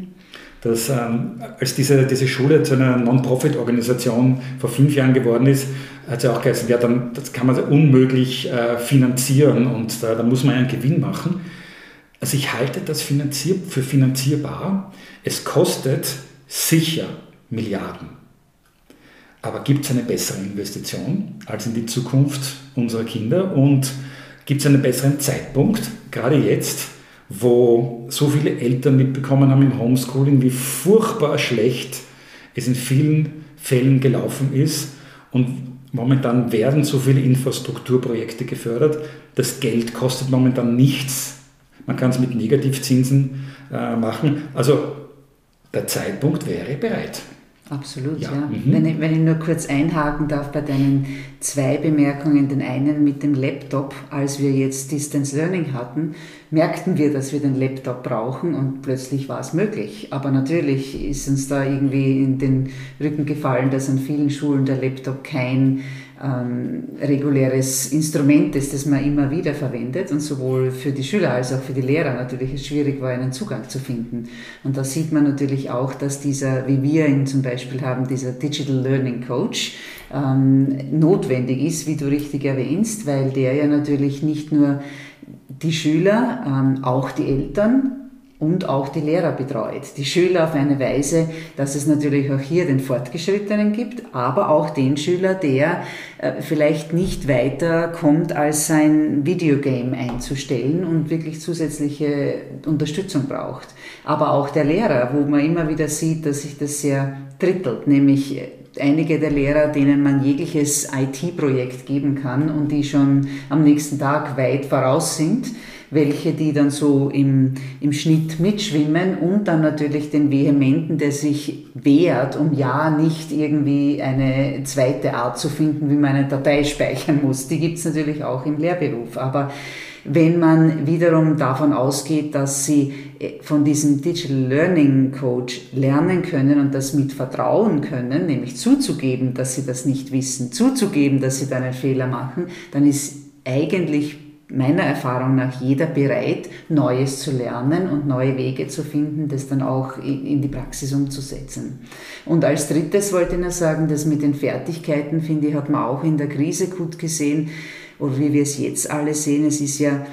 dass ähm, als diese, diese Schule zu einer Non-Profit-Organisation vor fünf Jahren geworden ist, hat ja auch geheißen, ja, dann, das kann man unmöglich äh, finanzieren und äh, da muss man einen Gewinn machen. Also ich halte das finanzier für finanzierbar. Es kostet sicher Milliarden. Aber gibt es eine bessere Investition als in die Zukunft unserer Kinder und gibt es einen besseren Zeitpunkt, gerade jetzt, wo so viele Eltern mitbekommen haben im Homeschooling, wie furchtbar schlecht es in vielen Fällen gelaufen ist. Und momentan werden so viele Infrastrukturprojekte gefördert. Das Geld kostet momentan nichts. Man kann es mit Negativzinsen äh, machen. Also der Zeitpunkt wäre bereit. Absolut, ja. ja. Mhm. Wenn, ich, wenn, ich, nur kurz einhaken darf bei deinen zwei Bemerkungen. Den einen mit dem Laptop, als wir jetzt Distance Learning hatten, merkten wir, dass wir den Laptop brauchen und plötzlich war es möglich. Aber natürlich ist uns da irgendwie in den Rücken gefallen, dass an vielen Schulen der Laptop kein ähm, reguläres Instrument ist, das man immer wieder verwendet und sowohl für die Schüler als auch für die Lehrer natürlich es schwierig war, einen Zugang zu finden. Und da sieht man natürlich auch, dass dieser, wie wir ihn zum Beispiel haben, dieser Digital Learning Coach, ähm, notwendig ist, wie du richtig erwähnst, weil der ja natürlich nicht nur die Schüler, ähm, auch die Eltern und auch die Lehrer betreut. Die Schüler auf eine Weise, dass es natürlich auch hier den Fortgeschrittenen gibt, aber auch den Schüler, der äh, vielleicht nicht weiter kommt, als sein Videogame einzustellen und wirklich zusätzliche Unterstützung braucht. Aber auch der Lehrer, wo man immer wieder sieht, dass sich das sehr drittelt, nämlich einige der Lehrer, denen man jegliches IT-Projekt geben kann und die schon am nächsten Tag weit voraus sind welche, die dann so im, im Schnitt mitschwimmen und dann natürlich den Vehementen, der sich wehrt, um ja nicht irgendwie eine zweite Art zu finden, wie man eine Datei speichern muss. Die gibt es natürlich auch im Lehrberuf. Aber wenn man wiederum davon ausgeht, dass sie äh, von diesem Digital Learning Coach lernen können und das mit vertrauen können, nämlich zuzugeben, dass sie das nicht wissen, zuzugeben, dass sie da einen Fehler machen, dann ist eigentlich meiner Erfahrung nach jeder bereit, Neues zu lernen und neue Wege zu finden, das dann auch in die Praxis umzusetzen. Und als drittes wollte ich noch sagen, dass mit den Fertigkeiten, finde ich, hat man auch in der Krise gut gesehen, oder wie wir es jetzt alle sehen, es ist ja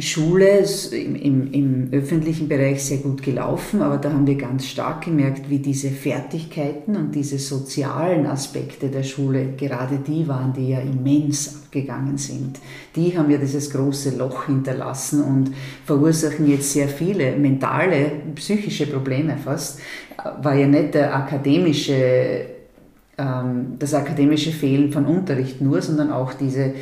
Schule im, im, im, öffentlichen Bereich sehr gut gelaufen, aber da haben wir ganz stark gemerkt, wie diese Fertigkeiten und diese sozialen Aspekte der Schule, gerade die waren, die ja immens abgegangen sind. Die haben ja dieses große Loch hinterlassen und verursachen jetzt sehr viele mentale, psychische Probleme fast. War ja nicht der akademische, ähm, das akademische Fehlen von Unterricht nur, sondern auch diese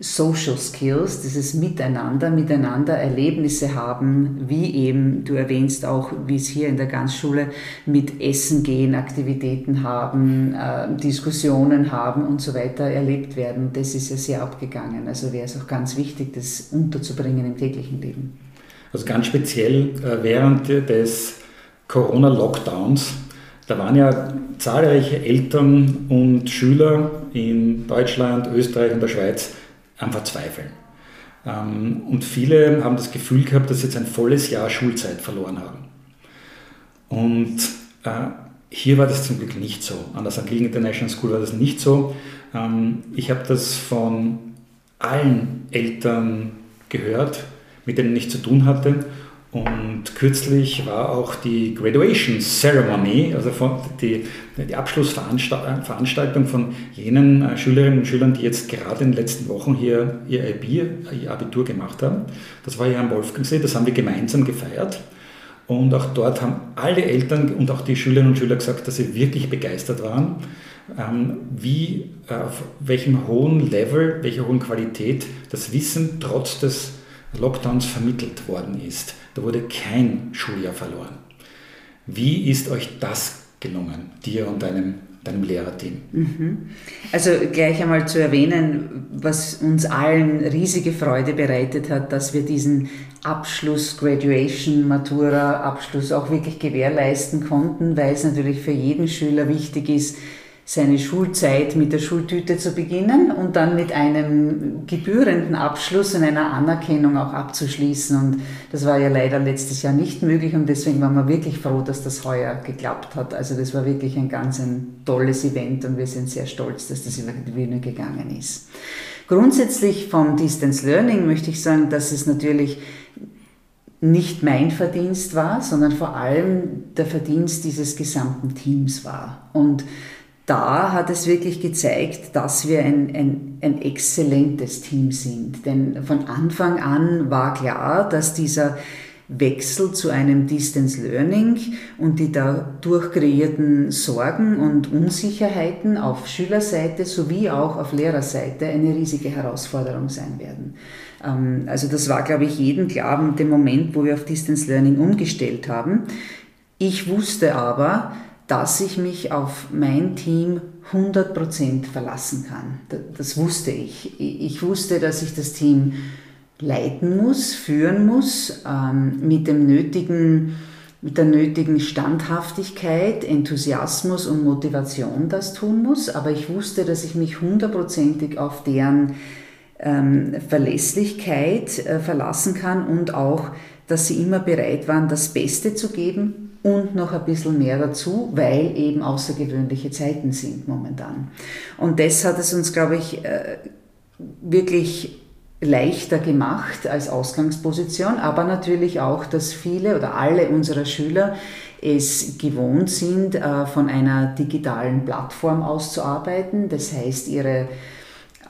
Social Skills, dieses Miteinander, miteinander Erlebnisse haben, wie eben, du erwähnst auch, wie es hier in der Ganzschule mit Essen gehen, Aktivitäten haben, äh, Diskussionen haben und so weiter erlebt werden. Das ist ja sehr abgegangen. Also wäre es auch ganz wichtig, das unterzubringen im täglichen Leben. Also ganz speziell äh, während des Corona-Lockdowns, da waren ja zahlreiche Eltern und Schüler in Deutschland, Österreich und der Schweiz am Verzweifeln. Ähm, und viele haben das Gefühl gehabt, dass sie jetzt ein volles Jahr Schulzeit verloren haben. Und äh, hier war das zum Glück nicht so. An der St. Lean International School war das nicht so. Ähm, ich habe das von allen Eltern gehört, mit denen ich zu tun hatte und kürzlich war auch die Graduation Ceremony, also die, die Abschlussveranstaltung von jenen äh, Schülerinnen und Schülern, die jetzt gerade in den letzten Wochen hier ihr, ihr Abitur gemacht haben. Das war hier am Wolfgangsee, das haben wir gemeinsam gefeiert. Und auch dort haben alle Eltern und auch die Schülerinnen und Schüler gesagt, dass sie wirklich begeistert waren, ähm, wie, äh, auf welchem hohen Level, welcher hohen Qualität das Wissen trotz des Lockdowns vermittelt worden ist. Da wurde kein Schuljahr verloren. Wie ist euch das gelungen, dir und deinem, deinem Lehrerteam? Mhm. Also gleich einmal zu erwähnen, was uns allen riesige Freude bereitet hat, dass wir diesen Abschluss, Graduation, Matura, Abschluss auch wirklich gewährleisten konnten, weil es natürlich für jeden Schüler wichtig ist, seine Schulzeit mit der Schultüte zu beginnen und dann mit einem gebührenden Abschluss und einer Anerkennung auch abzuschließen. Und das war ja leider letztes Jahr nicht möglich und deswegen waren wir wirklich froh, dass das heuer geklappt hat. Also das war wirklich ein ganz ein tolles Event und wir sind sehr stolz, dass das über die Bühne gegangen ist. Grundsätzlich vom Distance Learning möchte ich sagen, dass es natürlich nicht mein Verdienst war, sondern vor allem der Verdienst dieses gesamten Teams war. Und da hat es wirklich gezeigt, dass wir ein, ein, ein exzellentes Team sind. Denn von Anfang an war klar, dass dieser Wechsel zu einem Distance Learning und die dadurch kreierten Sorgen und Unsicherheiten auf Schülerseite sowie auch auf Lehrerseite eine riesige Herausforderung sein werden. Ähm, also das war, glaube ich, jedem klar mit dem Moment, wo wir auf Distance Learning umgestellt haben. Ich wusste aber, dass ich mich auf mein Team 100% verlassen kann. Das wusste ich. Ich wusste, dass ich das Team leiten muss, führen muss, ähm, mit dem nötigen, mit der nötigen Standhaftigkeit, Enthusiasmus und Motivation das tun muss. Aber ich wusste, dass ich mich hundertprozentig auf deren ähm, Verlässlichkeit äh, verlassen kann und auch, dass sie immer bereit waren, das Beste zu geben und noch ein bisschen mehr dazu, weil eben außergewöhnliche Zeiten sind momentan. Und das hat es uns, glaube ich, äh, wirklich leichter gemacht als Ausgangsposition, aber natürlich auch, dass viele oder alle unserer Schüler es gewohnt sind, äh, von einer digitalen Plattform auszuarbeiten. Das heißt, ihre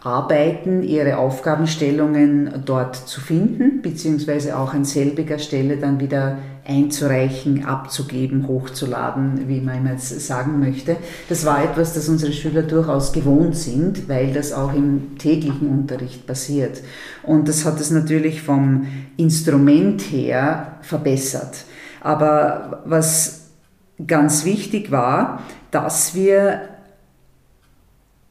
Arbeiten, ihre Aufgabenstellungen dort zu finden, beziehungsweise auch an selbiger Stelle dann wieder einzureichen, abzugeben, hochzuladen, wie man immer sagen möchte. Das war etwas, das unsere Schüler durchaus gewohnt sind, weil das auch im täglichen Unterricht passiert. Und das hat es natürlich vom Instrument her verbessert. Aber was ganz wichtig war, dass wir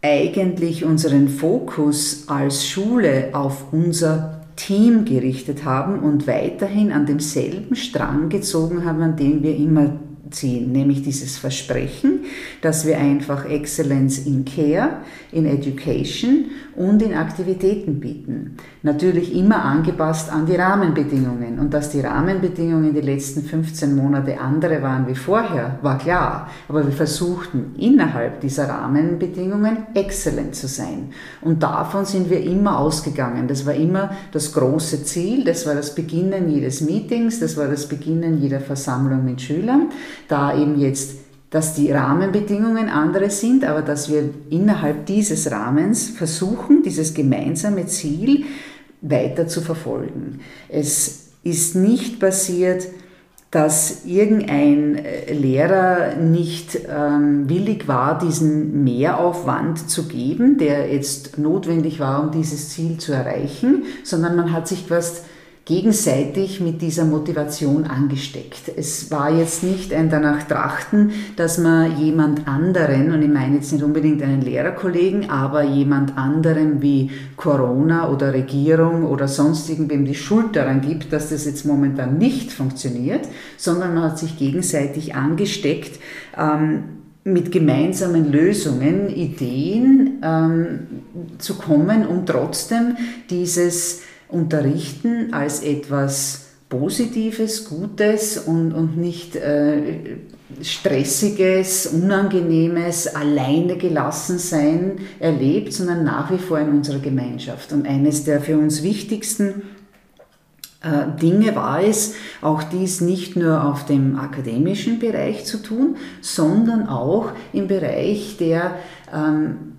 eigentlich unseren Fokus als Schule auf unser Team gerichtet haben und weiterhin an demselben Strang gezogen haben, an dem wir immer ziehen, nämlich dieses Versprechen, dass wir einfach Excellence in Care, in Education und in Aktivitäten bieten. Natürlich immer angepasst an die Rahmenbedingungen. Und dass die Rahmenbedingungen die letzten 15 Monate andere waren wie vorher, war klar. Aber wir versuchten innerhalb dieser Rahmenbedingungen exzellent zu sein. Und davon sind wir immer ausgegangen. Das war immer das große Ziel. Das war das Beginnen jedes Meetings. Das war das Beginnen jeder Versammlung mit Schülern. Da eben jetzt dass die Rahmenbedingungen andere sind, aber dass wir innerhalb dieses Rahmens versuchen, dieses gemeinsame Ziel weiter zu verfolgen. Es ist nicht passiert, dass irgendein äh, Lehrer nicht ähm, willig war, diesen Mehraufwand zu geben, der jetzt notwendig war, um dieses Ziel zu erreichen, sondern man hat sich quasi gegenseitig mit dieser Motivation angesteckt. Es war jetzt nicht ein danach trachten, dass man jemand anderen, und ich meine jetzt nicht unbedingt einen Lehrerkollegen, aber jemand anderem wie Corona oder Regierung oder sonst irgendwem die Schuld daran gibt, dass das jetzt momentan nicht funktioniert, sondern man hat sich gegenseitig angesteckt, ähm, mit gemeinsamen Lösungen, Ideen ähm, zu kommen, um trotzdem dieses unterrichten als etwas Positives, Gutes und, und nicht äh, stressiges, unangenehmes, alleine gelassen sein erlebt, sondern nach wie vor in unserer Gemeinschaft. Und eines der für uns wichtigsten äh, Dinge war es, auch dies nicht nur auf dem akademischen Bereich zu tun, sondern auch im Bereich der ähm,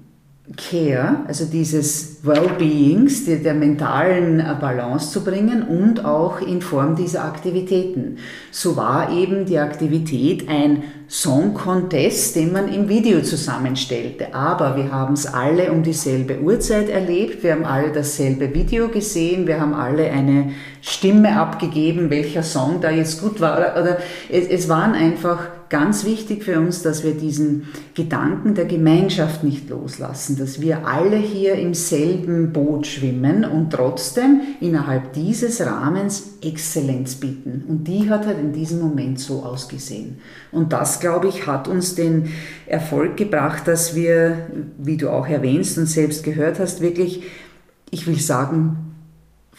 Care, also dieses Wellbeings, der, der mentalen äh, Balance zu bringen und auch in Form dieser Aktivitäten. So war eben die Aktivität ein Song Contest, den man im Video zusammenstellte. Aber wir haben es alle um dieselbe Uhrzeit erlebt, wir haben alle dasselbe Video gesehen, wir haben alle eine Stimme abgegeben, welcher Song da jetzt gut war. Oder es, es waren einfach ganz wichtig für uns, dass wir diesen Gedanken der Gemeinschaft nicht loslassen, dass wir alle hier im selben Boot schwimmen und trotzdem innerhalb dieses Rahmens Exzellenz bieten. Und die hat halt in diesem Moment so ausgesehen. Und das, glaube ich, hat uns den Erfolg gebracht, dass wir, wie du auch erwähnst und selbst gehört hast, wirklich, ich will sagen,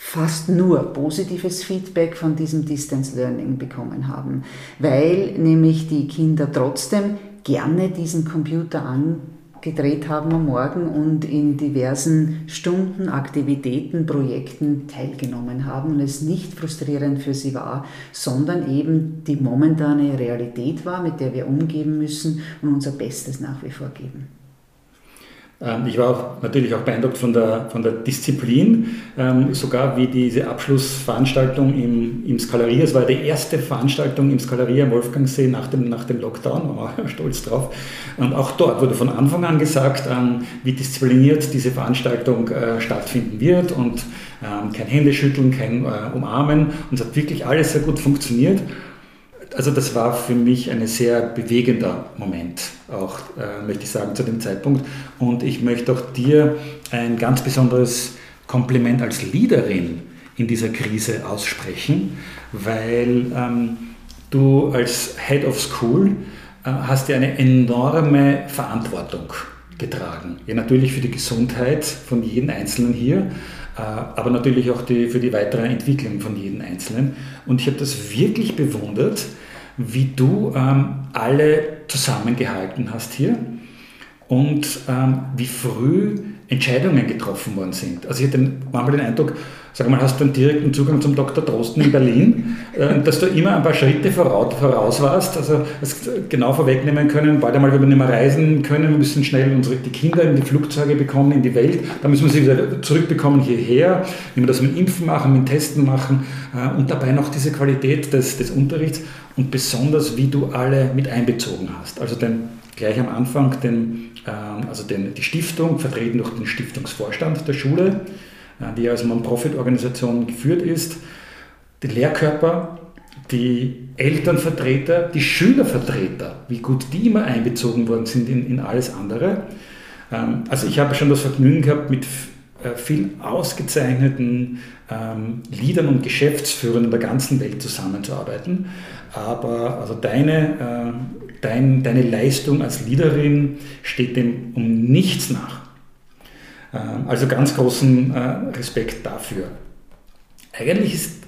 fast nur positives Feedback von diesem Distance Learning bekommen haben, weil nämlich die Kinder trotzdem gerne diesen Computer angedreht haben am Morgen und in diversen Stunden, Aktivitäten, Projekten teilgenommen haben und es nicht frustrierend für sie war, sondern eben die momentane Realität war, mit der wir umgehen müssen und unser Bestes nach wie vor geben. Ähm, ich war auch natürlich auch beeindruckt von der, von der Disziplin, ähm, sogar wie diese Abschlussveranstaltung im, im Skalaria. Es war die erste Veranstaltung im Skalaria im Wolfgangsee nach dem, nach dem Lockdown, war ich stolz drauf. Und auch dort wurde von Anfang an gesagt, ähm, wie diszipliniert diese Veranstaltung äh, stattfinden wird und kein Händeschütteln, kein äh, Umarmen. Und es hat wirklich alles sehr gut funktioniert also das war für mich ein sehr bewegender Moment, auch äh, möchte ich sagen, zu dem Zeitpunkt. Und ich möchte auch dir ein ganz besonderes Kompliment als Leaderin in dieser Krise aussprechen, weil ähm, du als Head of School äh, hast ja eine enorme Verantwortung getragen. Ja, natürlich für die Gesundheit von jedem Einzelnen hier, aber natürlich auch die, für die weitere Entwicklung von jedem Einzelnen. Und ich habe das wirklich bewundert, wie du ähm, alle zusammengehalten hast hier und ähm, wie früh Entscheidungen getroffen worden sind. Also ich hatte manchmal den Eindruck, sag mal, hast du einen direkten Zugang zum Dr. Drosten in Berlin, äh, dass du immer ein paar Schritte voraus, voraus warst, also das genau vorwegnehmen können, bald einmal, wenn wir nicht mehr reisen können, wir müssen schnell unsere, die Kinder in die Flugzeuge bekommen, in die Welt, dann müssen wir sie wieder zurückbekommen hierher, wie wir das mit Impfen machen, mit Testen machen äh, und dabei noch diese Qualität des, des Unterrichts und besonders, wie du alle mit einbezogen hast. Also den, gleich am Anfang den, ähm, also den, die Stiftung, vertreten durch den Stiftungsvorstand der Schule, die als Non-Profit-Organisation geführt ist, die Lehrkörper, die Elternvertreter, die Schülervertreter, wie gut die immer einbezogen worden sind in, in alles andere. Ähm, also ich habe schon das Vergnügen gehabt, mit äh, vielen ausgezeichneten ähm, Leadern und Geschäftsführern in der ganzen Welt zusammenzuarbeiten. Aber also deine, äh, dein, deine Leistung als Leaderin steht dem um nichts nach. Ähm, also ganz großen äh, Respekt dafür. Eigentlich ist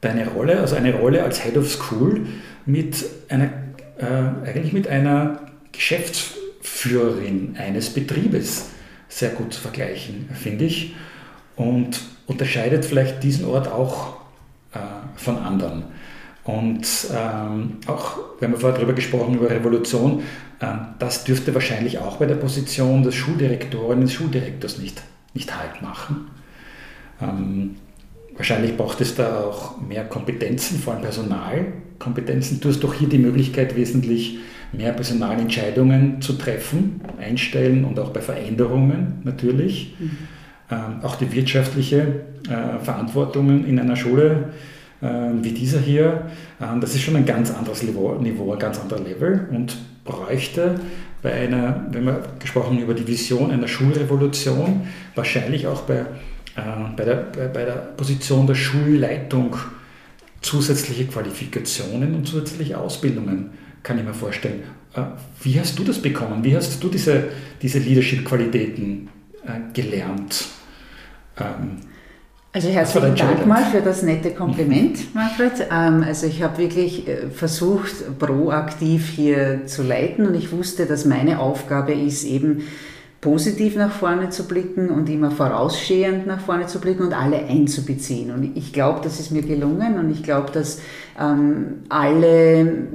deine Rolle, also eine Rolle als Head of School, mit einer, äh, eigentlich mit einer Geschäftsführerin eines Betriebes sehr gut zu vergleichen, finde ich. Und unterscheidet vielleicht diesen Ort auch äh, von anderen. Und ähm, auch, wenn wir vorher darüber gesprochen über Revolution, das dürfte wahrscheinlich auch bei der Position des Schuldirektoren, des Schuldirektors nicht, nicht Halt machen. Ähm, wahrscheinlich braucht es da auch mehr Kompetenzen, vor allem Personalkompetenzen. Du hast doch hier die Möglichkeit, wesentlich mehr Personalentscheidungen zu treffen, einstellen und auch bei Veränderungen natürlich. Mhm. Ähm, auch die wirtschaftliche äh, Verantwortung in einer Schule ähm, wie dieser hier, ähm, das ist schon ein ganz anderes Niveau, Niveau, ein ganz anderer Level und bräuchte bei einer, wenn wir gesprochen über die Vision einer Schulrevolution, wahrscheinlich auch bei, äh, bei, der, bei, bei der Position der Schulleitung zusätzliche Qualifikationen und zusätzliche Ausbildungen, kann ich mir vorstellen. Äh, wie hast du das bekommen? Wie hast du diese, diese Leadership-Qualitäten äh, gelernt? Ähm, also herzlichen Dank mal für das nette Kompliment, Manfred. Ähm, also ich habe wirklich äh, versucht, proaktiv hier zu leiten und ich wusste, dass meine Aufgabe ist, eben positiv nach vorne zu blicken und immer vorausstehend nach vorne zu blicken und alle einzubeziehen. Und ich glaube, das ist mir gelungen und ich glaube, dass ähm, alle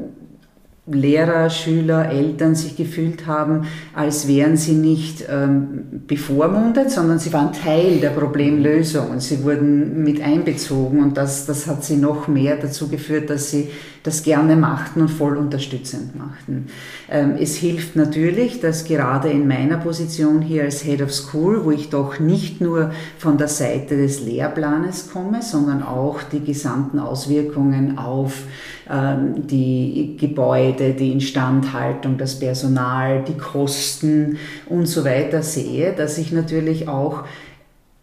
Lehrer, Schüler, Eltern sich gefühlt haben, als wären sie nicht ähm, bevormundet, sondern sie waren Teil der Problemlösung und sie wurden mit einbezogen und das, das hat sie noch mehr dazu geführt, dass sie das gerne machten und voll unterstützend machten. Ähm, es hilft natürlich, dass gerade in meiner Position hier als Head of School, wo ich doch nicht nur von der Seite des Lehrplanes komme, sondern auch die gesamten Auswirkungen auf die Gebäude, die Instandhaltung, das Personal, die Kosten und so weiter sehe, dass ich natürlich auch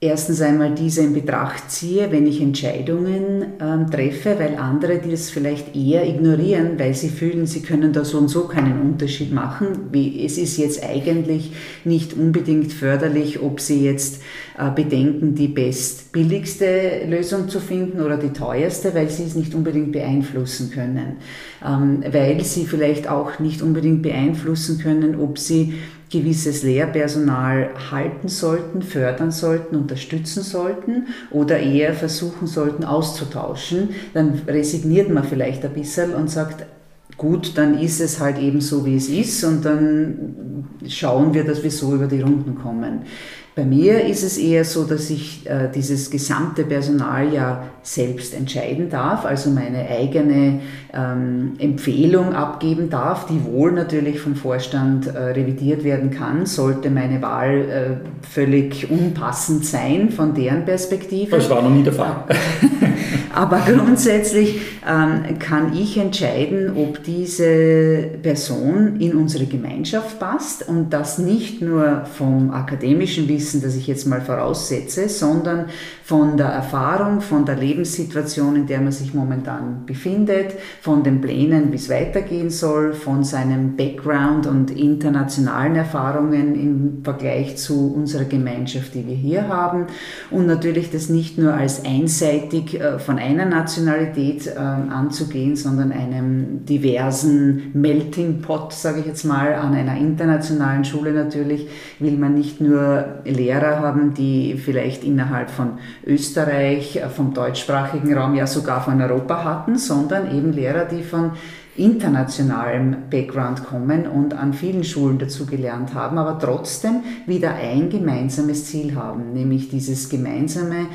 erstens einmal diese in Betracht ziehe, wenn ich Entscheidungen ähm, treffe, weil andere die das vielleicht eher ignorieren, weil sie fühlen, sie können da so und so keinen Unterschied machen. Wie, es ist jetzt eigentlich nicht unbedingt förderlich, ob sie jetzt äh, bedenken, die best billigste Lösung zu finden oder die teuerste, weil sie es nicht unbedingt beeinflussen können. Ähm, weil sie vielleicht auch nicht unbedingt beeinflussen können, ob sie gewisses Lehrpersonal halten sollten, fördern sollten, unterstützen sollten oder eher versuchen sollten auszutauschen, dann resigniert man vielleicht ein bisschen und sagt, gut, dann ist es halt eben so, wie es ist und dann schauen wir, dass wir so über die Runden kommen. Bei mir ist es eher so, dass ich äh, dieses gesamte Personal ja selbst entscheiden darf, also meine eigene ähm, Empfehlung abgeben darf, die wohl natürlich vom Vorstand äh, revidiert werden kann, sollte meine Wahl äh, völlig unpassend sein von deren Perspektive. Das war noch nie der Fall. Aber grundsätzlich ähm, kann ich entscheiden, ob diese Person in unsere Gemeinschaft passt und das nicht nur vom akademischen Wissen, das ich jetzt mal voraussetze, sondern von der Erfahrung, von der Lebenssituation, in der man sich momentan befindet, von den Plänen, wie es weitergehen soll, von seinem Background und internationalen Erfahrungen im Vergleich zu unserer Gemeinschaft, die wir hier haben. Und natürlich das nicht nur als einseitig äh, von von einer Nationalität äh, anzugehen, sondern einem diversen Melting Pot, sage ich jetzt mal, an einer internationalen Schule natürlich, will man nicht nur Lehrer haben, die vielleicht innerhalb von Österreich, äh, vom deutschsprachigen Raum, ja sogar von Europa hatten, sondern eben Lehrer, die von internationalem Background kommen und an vielen Schulen dazu gelernt haben, aber trotzdem wieder ein gemeinsames Ziel haben, nämlich dieses gemeinsame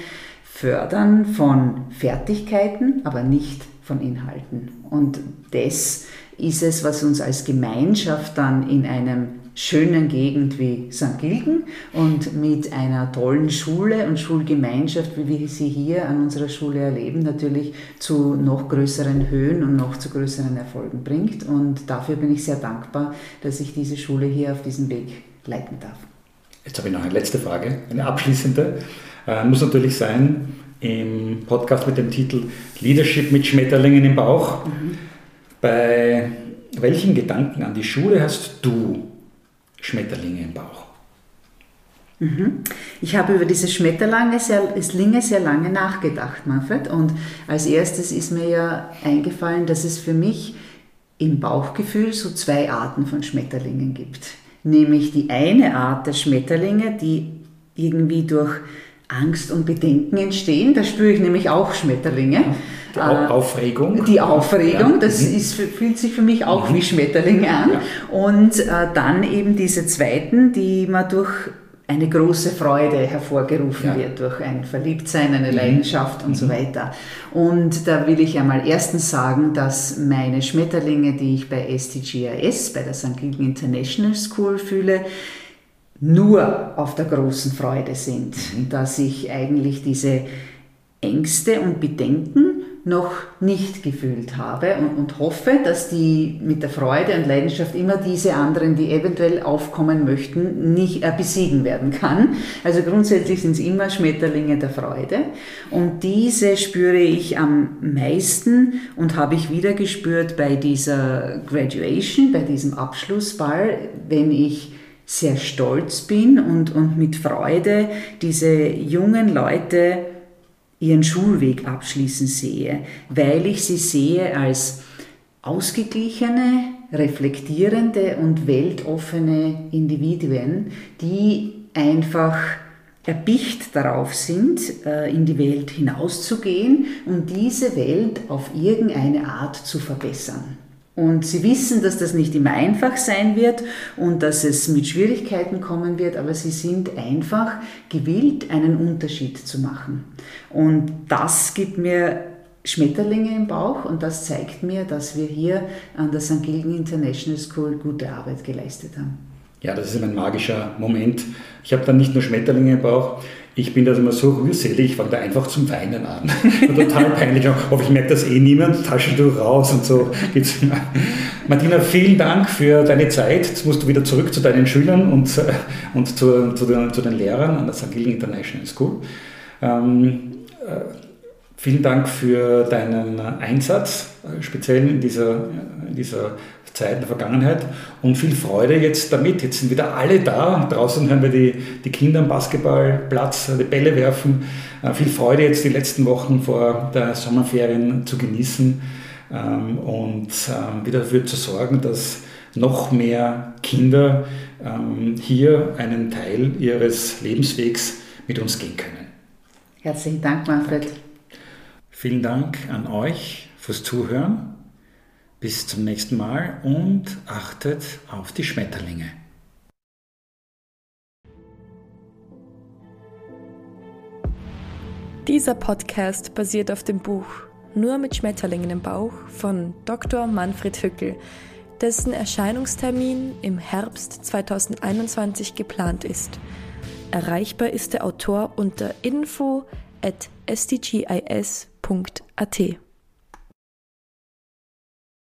Fördern von Fertigkeiten, aber nicht von Inhalten. Und das ist es, was uns als Gemeinschaft dann in einem schönen Gegend wie St. Gilgen und mit einer tollen Schule und Schulgemeinschaft, wie wir sie hier an unserer Schule erleben, natürlich zu noch größeren Höhen und noch zu größeren Erfolgen bringt. Und dafür bin ich sehr dankbar, dass ich diese Schule hier auf diesem Weg leiten darf. Jetzt habe ich noch eine letzte Frage, eine abschließende. Äh, muss natürlich sein, im Podcast mit dem Titel Leadership mit Schmetterlingen im Bauch. Mhm. Bei welchen Gedanken an die Schule hast du Schmetterlinge im Bauch? Mhm. Ich habe über diese Schmetterlinge sehr, sehr lange nachgedacht, Manfred. Und als erstes ist mir ja eingefallen, dass es für mich im Bauchgefühl so zwei Arten von Schmetterlingen gibt. Nämlich die eine Art der Schmetterlinge, die irgendwie durch Angst und Bedenken entstehen. Da spüre ich nämlich auch Schmetterlinge. Die Aufregung. Die Aufregung, das mhm. ist, fühlt sich für mich auch mhm. wie Schmetterlinge an. Ja. Und äh, dann eben diese zweiten, die man durch eine große Freude hervorgerufen ja. wird durch ein Verliebtsein, eine mhm. Leidenschaft und mhm. so weiter. Und da will ich einmal erstens sagen, dass meine Schmetterlinge, die ich bei STGIS, bei der St. Gilgen International School fühle, nur auf der großen Freude sind, mhm. dass ich eigentlich diese Ängste und Bedenken noch nicht gefühlt habe und, und, hoffe, dass die mit der Freude und Leidenschaft immer diese anderen, die eventuell aufkommen möchten, nicht äh, besiegen werden kann. Also grundsätzlich sind es immer Schmetterlinge der Freude und diese spüre ich am meisten und habe ich wieder gespürt bei dieser Graduation, bei diesem Abschlussball, wenn ich sehr stolz bin und, und mit Freude diese jungen Leute ihren Schulweg abschließen sehe, weil ich sie sehe als ausgeglichene, reflektierende und weltoffene Individuen, die einfach erbicht darauf sind, äh, in die Welt hinauszugehen und diese Welt auf irgendeine Art zu verbessern. Und sie wissen, dass das nicht immer einfach sein wird und dass es mit Schwierigkeiten kommen wird, aber sie sind einfach gewillt, einen Unterschied zu machen. Und das gibt mir Schmetterlinge im Bauch und das zeigt mir, dass wir hier an der St. Gilgen International School gute Arbeit geleistet haben. Ja, das ist ein magischer Moment. Ich habe dann nicht nur Schmetterlinge im Bauch, ich bin da immer so rührselig, ich fange da einfach zum Weinen an. total peinlich, aber ich merke das eh niemand, Taschentuch raus und so geht's immer. Martina, vielen Dank für deine Zeit. Jetzt musst du wieder zurück zu deinen Schülern und, und zu, zu, den, zu den Lehrern an der St. Gilgen International School. Ähm, äh, vielen Dank für deinen Einsatz, äh, speziell in dieser, in dieser Zeit der Vergangenheit und viel Freude jetzt damit. Jetzt sind wieder alle da. Draußen hören wir die, die Kinder am Basketballplatz die Bälle werfen. Äh, viel Freude jetzt die letzten Wochen vor der Sommerferien zu genießen ähm, und ähm, wieder dafür zu sorgen, dass noch mehr Kinder ähm, hier einen Teil ihres Lebenswegs mit uns gehen können. Herzlichen Dank, Manfred. Vielen Dank an euch fürs Zuhören. Bis zum nächsten Mal und achtet auf die Schmetterlinge. Dieser Podcast basiert auf dem Buch Nur mit Schmetterlingen im Bauch von Dr. Manfred Hückel, dessen Erscheinungstermin im Herbst 2021 geplant ist. Erreichbar ist der Autor unter info at sdgis.at.